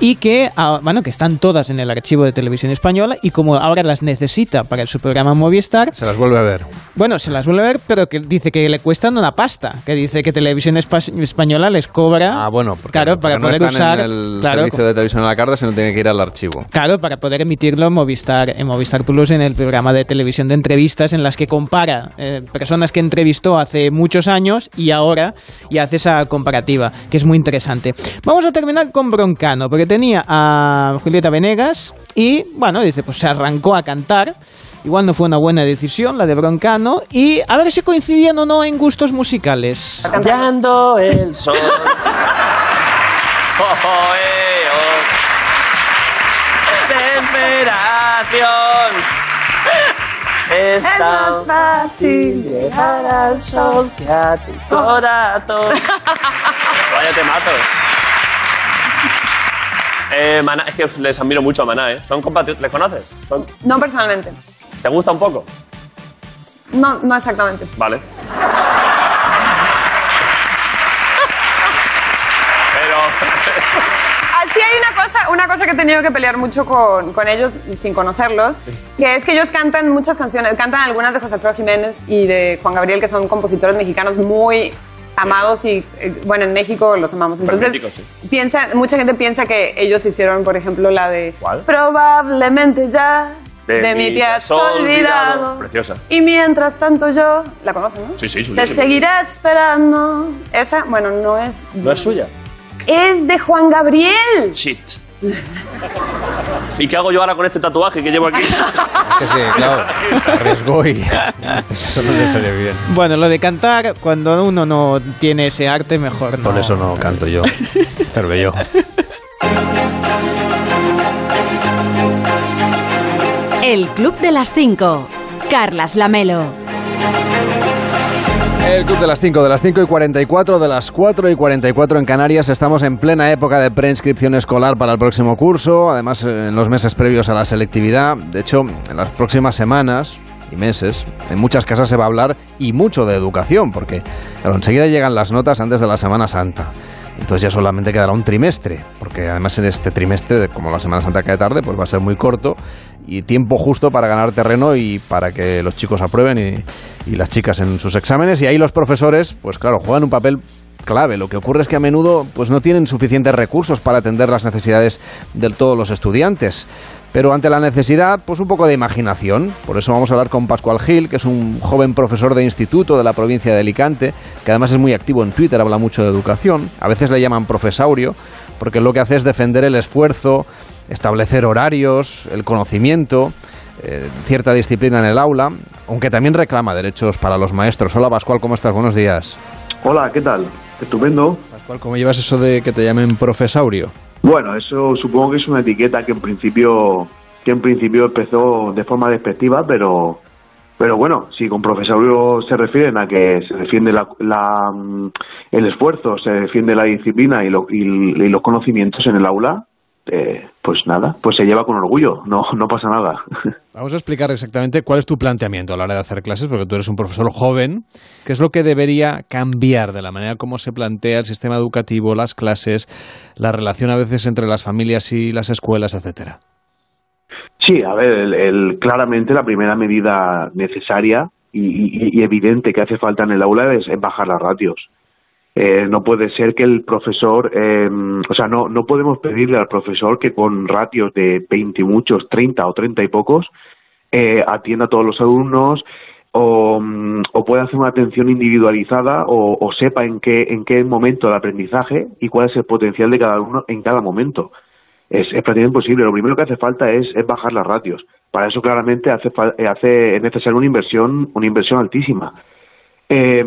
Y que, ah, bueno, que están todas en el archivo de televisión española y como ahora las necesita para su programa Movistar, Se las vuelve a ver. bueno, se las vuelve a ver, pero que dice que le cuestan una pasta, que dice que televisión Espa- española les cobra, Ah, bueno, porque, claro, para porque no poder están usar, en el claro, servicio de televisión a la carta, sino tiene que ir al archivo. Claro, para poder emitirlo en Movistar, en Movistar Plus, en el programa de televisión de entrevistas, en las que compara eh, personas que entrevistó hace muchos años y ahora, y hace esa comparativa, que es muy interesante. Vamos a terminar con Broncano, porque tenía a Julieta Venegas y, bueno, dice, pues se arrancó a cantar. Igual no fue una buena decisión la de Broncano, y a ver si coincidían o no en gustos musicales. Cantando el sol. *laughs* Oh, oh, eh, oh. Desesperación. Es tan fácil llegar al sol que a tu corazón. *laughs* Vaya te mato. Eh, Maná, es que les admiro mucho a Maná, ¿eh? ¿Son compatriotas? ¿Les conoces? ¿Son- No personalmente. ¿Te gusta un poco? No, no exactamente. Vale. Pero. Al sí hay una cosa, una cosa que he tenido que pelear mucho con, con ellos sin conocerlos, que es que ellos cantan muchas canciones, cantan algunas de José Alfredo Jiménez y de Juan Gabriel, que son compositores mexicanos muy amados y, eh, bueno, en México los amamos. Entonces, Míticos, sí. piensa, mucha gente piensa que ellos hicieron, por ejemplo, la de ¿Cuál? Probablemente ya de, mí te has olvidado. Preciosa. Y mientras tanto yo, ¿la conocen, no? Sí, sí, Te seguiré esperando. Esa, bueno, no es... ¿No es suya? Es de Juan Gabriel. Shit. *laughs* ¿Y qué hago yo ahora con este tatuaje que llevo aquí? Es que sí, claro, arriesgó y eso no le salió bien. Bueno, lo de cantar, cuando uno no tiene ese arte, mejor no. Por eso no canto yo. Pero yo. El Club de las 5. Carlas Lamelo. El Club de las 5, de las 5 y 44, de las 4 y 44 en Canarias. Estamos en plena época de preinscripción escolar para el próximo curso, además en los meses previos a la selectividad. De hecho, en las próximas semanas y meses, en muchas casas se va a hablar y mucho de educación, porque claro, enseguida llegan las notas antes de la Semana Santa. Entonces ya solamente quedará un trimestre, porque además en este trimestre, como la Semana Santa cae tarde, pues va a ser muy corto y tiempo justo para ganar terreno y para que los chicos aprueben y, y las chicas en sus exámenes. Y ahí los profesores, pues claro, juegan un papel clave. Lo que ocurre es que a menudo pues no tienen suficientes recursos para atender las necesidades de todos los estudiantes. Pero ante la necesidad, pues un poco de imaginación. Por eso vamos a hablar con Pascual Gil, que es un joven profesor de instituto de la provincia de Alicante, que además es muy activo en Twitter, habla mucho de educación. A veces le llaman profesaurio, porque lo que hace es defender el esfuerzo, establecer horarios, el conocimiento, eh, cierta disciplina en el aula, aunque también reclama derechos para los maestros. Hola Pascual, ¿cómo estás? Buenos días. Hola, ¿qué tal? Estupendo. Pascual, ¿cómo llevas eso de que te llamen profesaurio? Bueno, eso supongo que es una etiqueta que en principio que en principio empezó de forma despectiva, pero pero bueno, si con profesaurio se refieren a que se defiende la, la, mm, el esfuerzo, se defiende la disciplina y, lo- y los conocimientos en el aula, eh, pues nada, pues se lleva con orgullo, no, no pasa nada. *laughs* Vamos a explicar exactamente cuál es tu planteamiento a la hora de hacer clases, porque tú eres un profesor joven. ¿Qué es lo que debería cambiar de la manera como se plantea el sistema educativo, las clases, la relación a veces entre las familias y las escuelas, etcétera? Sí, a ver, el, el- claramente la primera medida necesaria y, y- y evidente que hace falta en el aula es, es bajar las ratios. Eh, no puede ser que el profesor, eh, o sea, no, no podemos pedirle al profesor que con ratios de 20 y muchos, 30 o 30 y pocos, eh, atienda a todos los alumnos o, mm, o pueda hacer una atención individualizada o, sepa en qué, en qué momento del aprendizaje y cuál es el potencial de cada alumno en cada momento. Es, es prácticamente imposible. Lo primero que hace falta es, es bajar las ratios. Para eso claramente hace, eh, hace es necesaria una inversión, una inversión altísima. Eh,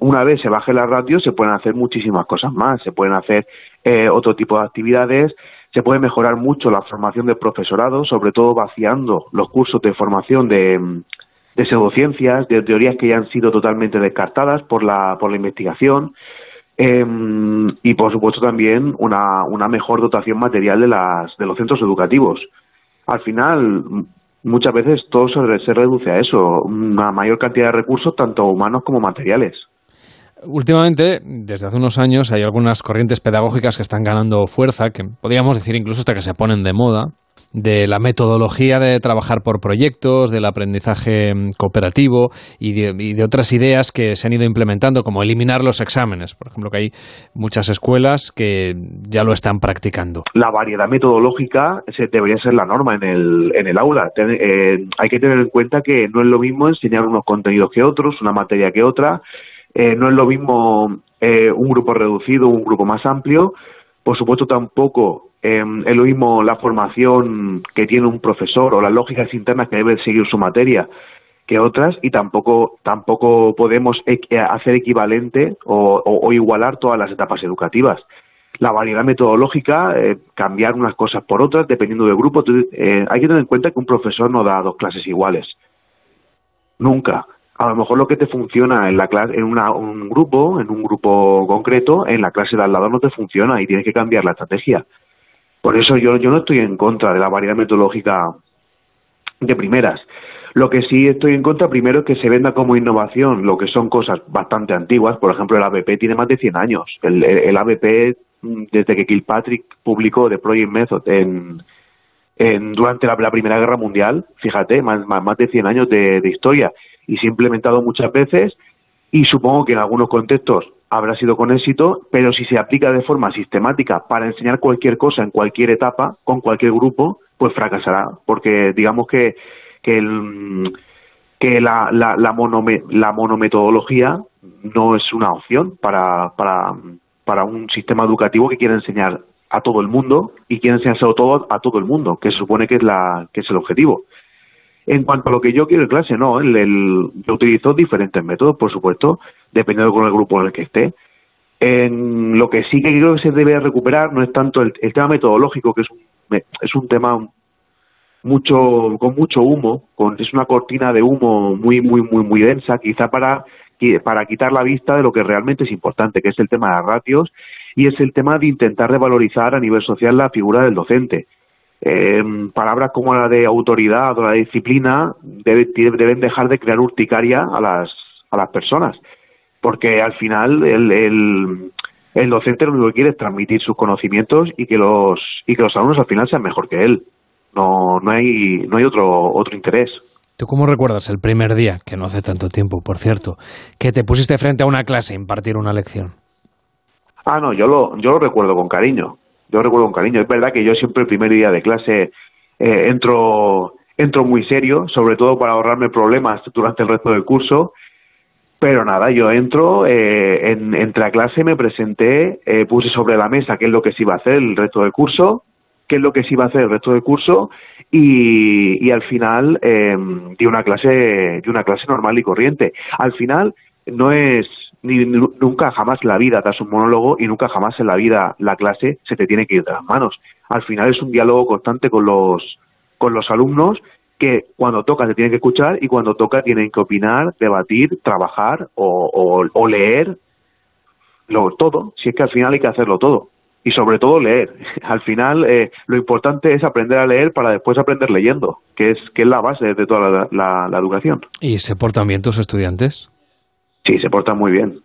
una vez se baje las ratios se pueden hacer muchísimas cosas más. Se pueden hacer eh, otro tipo de actividades. Se puede mejorar mucho la formación del profesorado, sobre todo vaciando los cursos de formación de, de pseudociencias, de teorías que ya han sido totalmente descartadas por la, por la investigación. Eh, y por supuesto también una, una mejor dotación material de, las, de los centros educativos. Al final, muchas veces todo se, re- se reduce a eso, una mayor cantidad de recursos, tanto humanos como materiales. Últimamente, desde hace unos años, hay algunas corrientes pedagógicas que están ganando fuerza, que podríamos decir incluso hasta que se ponen de moda, de la metodología de trabajar por proyectos, del aprendizaje mm, cooperativo y de, y de otras ideas que se han ido implementando, como eliminar los exámenes. Por ejemplo, que hay muchas escuelas que ya lo están practicando. La variedad metodológica debería ser la norma en el, en el aula. Eh, hay que tener en cuenta que no es lo mismo enseñar unos contenidos que otros, una materia que otra. Eh, no es lo mismo eh, un grupo reducido, un grupo más amplio. Por supuesto, tampoco eh, es lo mismo la formación que tiene un profesor o las lógicas internas que debe seguir su materia que otras y tampoco tampoco podemos eh, hacer equivalente o, o- igualar todas las etapas educativas. La variedad metodológica, eh, cambiar unas cosas por otras dependiendo del grupo. Eh, hay que tener en cuenta que un profesor no da dos clases iguales. Nunca. A lo mejor lo que te funciona en la clase, en una- un grupo, en un grupo concreto, en la clase de al lado no te funciona y tienes que cambiar la estrategia. Por eso yo, no estoy en contra de la variedad metodológica de primeras. Lo que sí estoy en contra primero es que se venda como innovación lo que son cosas bastante antiguas. Por ejemplo, el ABP tiene más de 100 años. El, el- ABP mm, desde que Kilpatrick publicó The Project Method en, durante la, Primera Guerra Mundial, fíjate, más de 100 años de, de historia, y se ha implementado muchas veces, y supongo que en algunos contextos habrá sido con éxito, pero si se aplica de forma sistemática para enseñar cualquier cosa en cualquier etapa, con cualquier grupo, pues fracasará, porque digamos que, que, el, que la, la, la, monome, la monometodología no es una opción para, para, para un sistema educativo que quiere enseñar a todo el mundo y quiere enseñárselo todo a todo el mundo, que se supone que es, la, que es el objetivo. En cuanto a lo que yo quiero en clase, no, el, yo utilizo diferentes métodos, por supuesto, dependiendo con el grupo en el que esté. En lo que sí que creo que se debe recuperar no es tanto el, el tema metodológico, que es un, es un tema mucho con mucho humo, con, es una cortina de humo muy muy muy muy densa, quizá para para quitar la vista de lo que realmente es importante, que es el tema de las ratios y es el tema de intentar revalorizar a nivel social la figura del docente. Eh, palabras como la de autoridad o la de disciplina debe, deben dejar de crear urticaria a las, a las personas, porque al final el, el, el docente lo único que quiere es transmitir sus conocimientos y que los, y que los alumnos al final sean mejor que él. No, no hay, no hay otro, otro interés. ¿Tú cómo recuerdas el primer día, que no hace tanto tiempo, por cierto, que te pusiste frente a una clase a impartir una lección? Ah, no, yo lo, yo lo recuerdo con cariño. Yo recuerdo con cariño. Es verdad que yo siempre el primer día de clase eh, entro, entro muy serio, sobre todo para ahorrarme problemas durante el resto del curso. Pero nada, yo entro, eh, en, entre la clase me presenté, eh, puse sobre la mesa qué es lo que se iba a hacer el resto del curso, qué es lo que se iba a hacer el resto del curso y, y al final eh, di una clase di una clase normal y corriente. Al final no es ni nunca jamás la vida das un monólogo y nunca jamás en la vida la clase se te tiene que ir de las manos. Al final es un diálogo constante con los con los alumnos que cuando toca se tienen que escuchar y cuando toca tienen que opinar, debatir, trabajar o, o, o leer lo, todo. Si es que al final hay que hacerlo todo y sobre todo leer. *laughs* Al final eh, lo importante es aprender a leer para después aprender leyendo, que es, que es la base de toda la, la, la educación. ¿Y se portan bien tus estudiantes? Sí, se portan muy bien.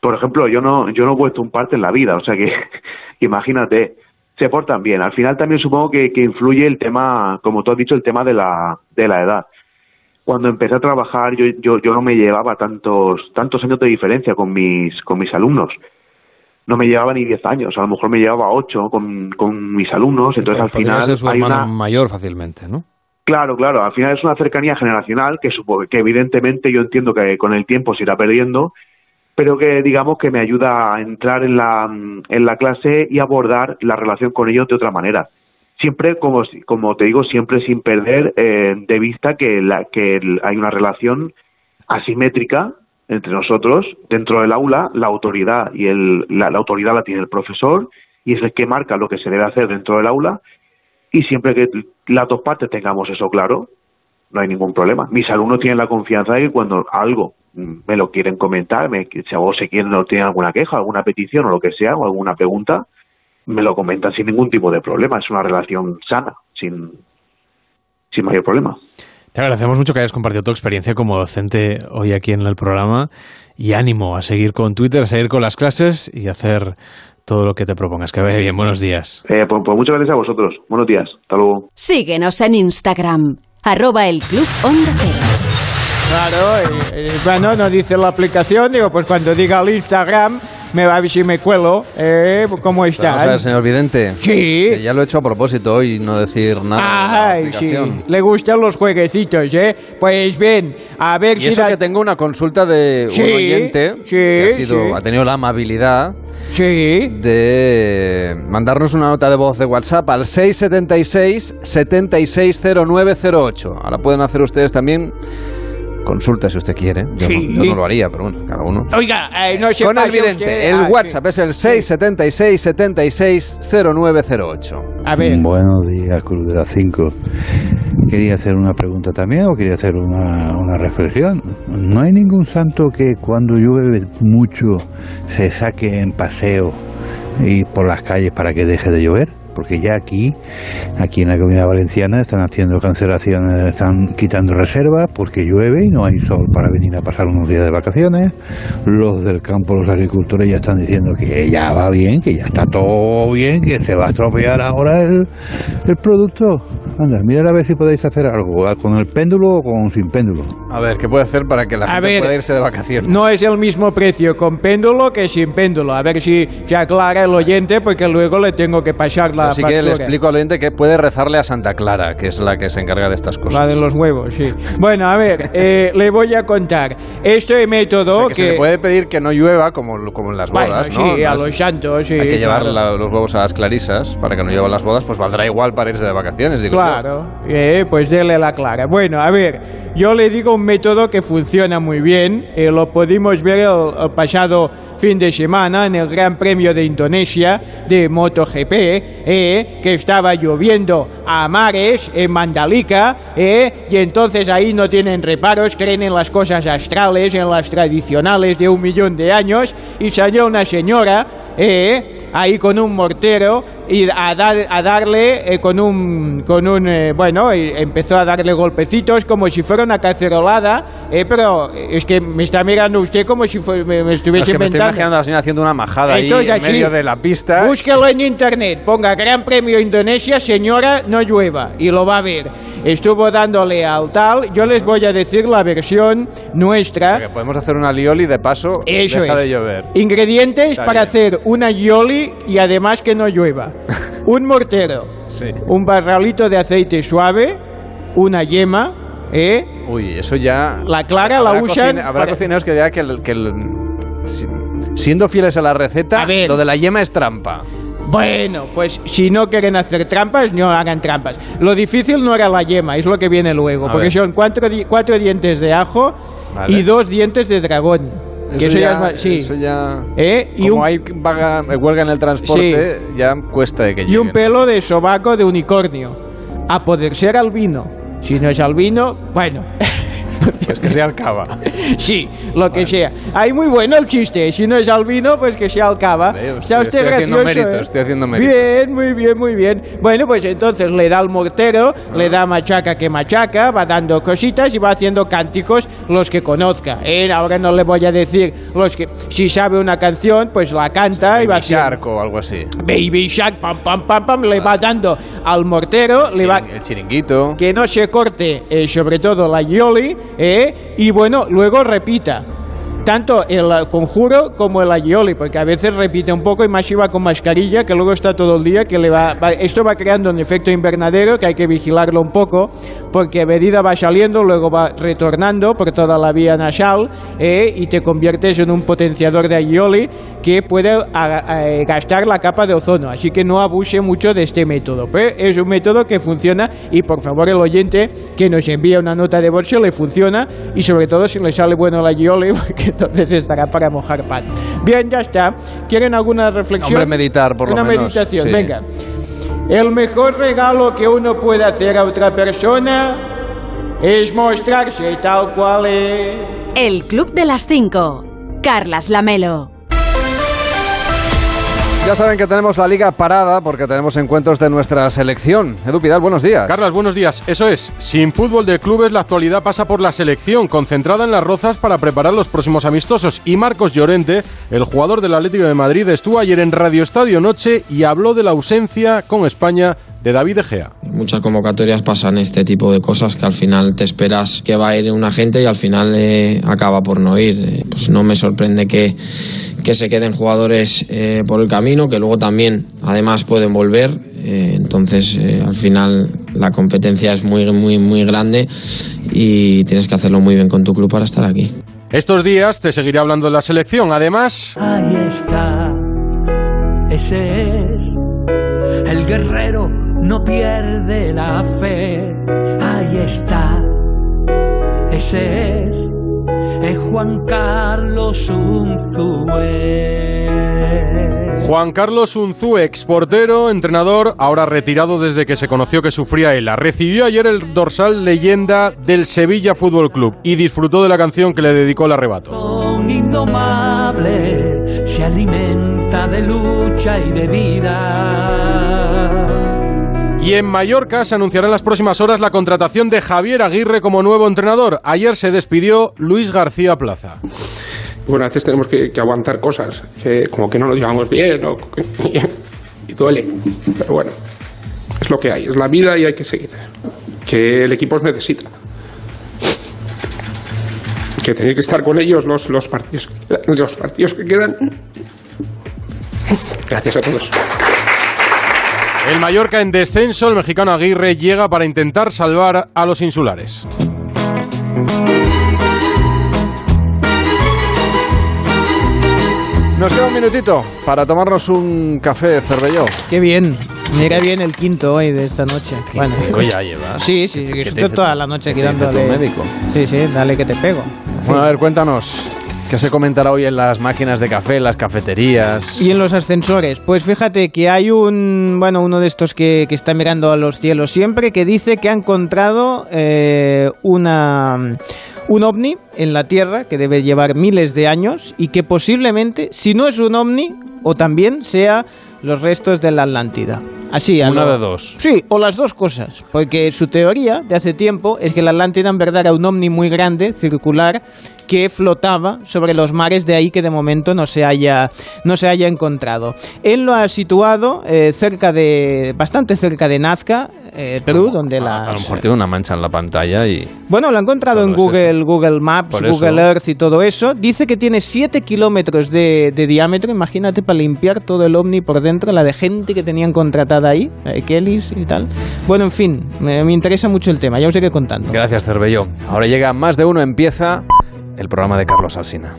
Por ejemplo, yo no, yo no he puesto un parte en la vida, o sea que *laughs* imagínate, se portan bien. Al final también supongo que, que influye el tema, como tú has dicho, el tema de la, de la edad cuando empecé a trabajar yo, yo, yo no me llevaba tantos tantos años de diferencia con mis con mis alumnos no me llevaba ni 10 años, a lo mejor me llevaba 8 con, con mis alumnos, entonces al final ser su hay hermano una... mayor fácilmente, ¿no? Claro, claro, al final es una cercanía generacional que, que evidentemente yo entiendo que con el tiempo se irá perdiendo, pero que digamos que me ayuda a entrar en la, en la clase y abordar la relación con ellos de otra manera. Siempre, como, como te digo, siempre sin perder eh, de vista que, la, que hay una relación asimétrica entre nosotros, dentro del aula, la autoridad y el, la, la autoridad la tiene el profesor y es el que marca lo que se debe hacer dentro del aula y siempre que las dos partes tengamos eso claro, no hay ningún problema. Mis alumnos tienen la confianza de que cuando algo mm, me lo quieren comentar, me, o se quieren o tienen alguna queja, alguna petición o lo que sea, o alguna pregunta, me lo comentan sin ningún tipo de problema. Es una relación sana, sin, sin mayor problema. Te agradecemos mucho que hayas compartido tu experiencia como docente hoy aquí en el programa y ánimo a seguir con Twitter, a seguir con las clases y hacer todo lo que te propongas. Que vaya bien, buenos días. Eh, pues, pues muchas gracias a vosotros. Buenos días. Hasta luego. Síguenos en Instagram, arroba el Club Onda Cero. Claro, eh, eh, bueno, no dice la aplicación, digo, pues cuando diga el Instagram, me va a ver si me cuelo, eh, ¿cómo está? Vamos a ver, señor Vidente. Sí. Que ya lo he hecho a propósito hoy, no decir nada. de Ay, sí, aplicación. le gustan los jueguecitos, ¿eh? Pues bien, a ver Y si... eso la- que tengo una consulta de Sí, un oyente sí, que ha, sido, sí. ha tenido la amabilidad Sí. de mandarnos una nota de voz de WhatsApp al 676 760908. Ahora pueden hacer ustedes también consulta si usted quiere. Yo, Sí. no, yo no lo haría, pero bueno, cada uno. Oiga, eh, no se Con el pase vidente, usted- el ah, sí. WhatsApp es el 676 76 0908. A ver. Buenos días, Cruz de las 5. Quería hacer una pregunta también o quería hacer una, una reflexión. No hay ningún santo que cuando llueve mucho se saque en paseo y por las calles para que deje de llover. Porque ya aquí, aquí en la comunidad valenciana, están haciendo cancelaciones, están quitando reservas porque llueve y no hay sol para venir a pasar unos días de vacaciones. Los del campo, los agricultores ya están diciendo que ya va bien, que ya está todo bien, que se va a estropear ahora el, el producto. Anda, mirad a ver si podéis hacer algo, con el péndulo o con sin péndulo. A ver, ¿qué puede hacer para que la A gente ver, pueda irse de vacaciones? No es el mismo precio con péndulo que sin péndulo. A ver si se aclara el oyente, porque luego le tengo que pasar la Así que le factura. explico al oyente que puede rezarle a Santa Clara, que es la que se encarga de estas cosas. La de los huevos, sí. Bueno, a ver, *laughs* eh, le voy a contar. Este método O sea, que, se le puede pedir que no llueva como, como en las Bueno, bodas, sí, ¿no? a No los santos, sí, Hay que llevar claro. la- los huevos a las clarisas para que no lluevan las bodas, pues valdrá igual para irse de vacaciones, digo. Claro, eh, pues dele la clara. Bueno, a ver, yo le digo un método que funciona muy bien. eh, lo pudimos ver el, el pasado fin de semana en el Gran Premio de Indonesia de MotoGP, eh, que estaba lloviendo a mares en Mandalika, eh, y entonces ahí no tienen reparos, creen en las cosas astrales, en las tradicionales de un millón de años, y salió una señora eh, ahí con un mortero y a, dar, a darle eh, con un, con un eh, bueno, empezó a darle golpecitos como si fuera una cacerolada, eh, pero es que me está mirando usted como si fue- me, me Es estuviese que me estoy imaginando a la señora haciendo una majada ahí Esto es en así. medio de la pista. Búsquelo en internet, ponga Gran Premio Indonesia, señora, no llueva, y lo va a ver. Estuvo dándole al tal, yo les voy a decir la versión nuestra. Que podemos hacer una lioli de paso, Eso deja es. de llover. Ingredientes Está para bien. hacer una yoli y además que no llueva. *laughs* Un mortero, Sí. un barralito de aceite suave, una yema, ¿eh? Uy, eso ya... La clara la usan cocine- habrá para- cocineros que digan que, el- que el- si- siendo fieles a la receta, lo de la yema es trampa. Bueno, pues si no quieren hacer trampas, no hagan trampas. Lo difícil no era la yema, es lo que viene luego, A porque ver. son cuatro, di- cuatro dientes de ajo Vale. y dos dientes de dragón. Que Eso ya- es más- sí. eso ya- ¿Eh? Y Como un- hay vaga- huelga en el transporte, ya cuesta de que y lleguen. un pelo de sobaco de unicornio. A poder ser albino. Si no es albino, bueno. *laughs* Pues que sea alcaba. *laughs* Sí, lo que sea. Ahí muy bueno el chiste. Si no es albino, pues que sea alcaba. Está usted estoy haciendo méritos, ¿eh? estoy haciendo méritos. Bien, muy bien, muy bien. Bueno, pues entonces le da al mortero, le da machaca que machaca, va dando cositas y va haciendo cánticos los que conozca. ¿eh? Ahora no le voy a decir los que. Si sabe una canción, pues la canta y va Baby haciendo. Shark o algo así. Baby Shark, pam, pam, pam, pam, le va dando al mortero, le va... El chiringuito. Que no se corte, eh, sobre todo la yoli, eh, y bueno, luego repita. Tanto el eh, conjuro como el aioli, porque a veces repite un poco y más si va con mascarilla, que luego está todo el día, que le va, va- esto va creando un efecto invernadero que hay que vigilarlo un poco, porque a medida va saliendo, luego va retornando por toda la vía nasal eh, y te conviertes en un potenciador de aioli que puede a- a- gastar la capa de ozono, así que no abuse mucho de este método. Pero es un método que funciona y por favor el oyente que nos envía una nota de voz le funciona y sobre todo si le sale bueno la aioli, *laughs* porque entonces estará para mojar pan. Bien, ya está. ¿Quieren alguna reflexión? Hombre, meditar, por lo Una menos, meditación, sí. venga. El mejor regalo que uno puede hacer a otra persona es mostrarse tal cual es. El Club de las Cinco. Carlas Lamelo. Ya saben que tenemos la liga parada porque tenemos encuentros de nuestra selección. Edu Pidal, buenos días. Carlos, buenos días. Eso es, sin fútbol de clubes la actualidad pasa por la selección, concentrada en las rozas para preparar los próximos amistosos. Y Marcos Llorente, el jugador del Atlético de Madrid, estuvo ayer en Radio Estadio Noche y habló de la ausencia con España de David De Gea. Muchas convocatorias pasan este tipo de cosas que al final te esperas que va a ir una gente y al final eh, acaba por no ir. Eh, Pues no me sorprende que, que se queden jugadores eh, por el camino, que luego también además pueden volver. Eh, entonces eh, al final la competencia es muy, muy, muy grande y tienes que hacerlo muy bien con tu club para estar aquí. Estos días te seguiré hablando de la selección. Además, Ahí está, ese es el guerrero, no pierde la fe. Ahí está, ese es el Juan Carlos Unzué. Juan Carlos Unzú, exportero, entrenador, ahora retirado desde que se conoció que sufría ELA. Recibió ayer el dorsal leyenda del Sevilla Fútbol Club y disfrutó de la canción que le dedicó el arrebato. Son indomables, se alimentan carta de lucha y de vida. Y en Mallorca se anunciará en las próximas horas la contratación de Javier Aguirre como nuevo entrenador. Ayer se despidió Luis García Plaza. Bueno, a veces tenemos que, aguantar cosas, como que no nos llevamos bien o, y duele. Pero bueno, es lo que hay, es la vida y hay que seguir. Que el equipo os necesita. Que tenéis que estar con ellos los, los, partidos, los partidos que quedan. Gracias a todos. El Mallorca en descenso, el mexicano Aguirre llega para intentar salvar a los insulares. Nos queda un minutito para tomarnos un café cervelló. Qué bien. Mira bien el quinto hoy de esta noche. Bueno, ya llevas? Sí, sí, sí. que ¿Qué te estoy toda la noche tu dándole. médico? Sí, sí, dale que te pego. Bueno, a ver, cuéntanos. ¿Qué se comentará hoy en las máquinas de café, en las cafeterías? Y en los ascensores, pues fíjate que hay un, bueno, uno de estos que, que está mirando a los cielos siempre, que dice que ha encontrado eh, una, un ovni en la Tierra que debe llevar miles de años y que posiblemente, si no es un ovni, o también sea los restos de la Atlántida. Así, a Una lo- de dos. Sí, o las dos cosas. Porque su teoría de hace tiempo es que la Atlántida en verdad era un ovni muy grande, circular, que flotaba sobre los mares, de ahí que de momento no se haya, no se haya encontrado. Él lo ha situado eh, cerca de, bastante cerca de Nazca, eh, Perú, donde A lo mejor tiene una mancha en la pantalla y... Bueno, lo ha encontrado en Solo es Google, Google Maps, Por eso. Google Earth y todo eso. Dice que tiene 7 kilómetros de, de diámetro. Imagínate para limpiar todo el ovni por dentro, la de gente que tenían contratada ahí, eh, Kellys y tal. Bueno, en fin, me, interesa mucho el tema, ya os iré contando. Gracias, Cervelló. Ahora llega Más de Uno, empieza el programa de Carlos Alsina.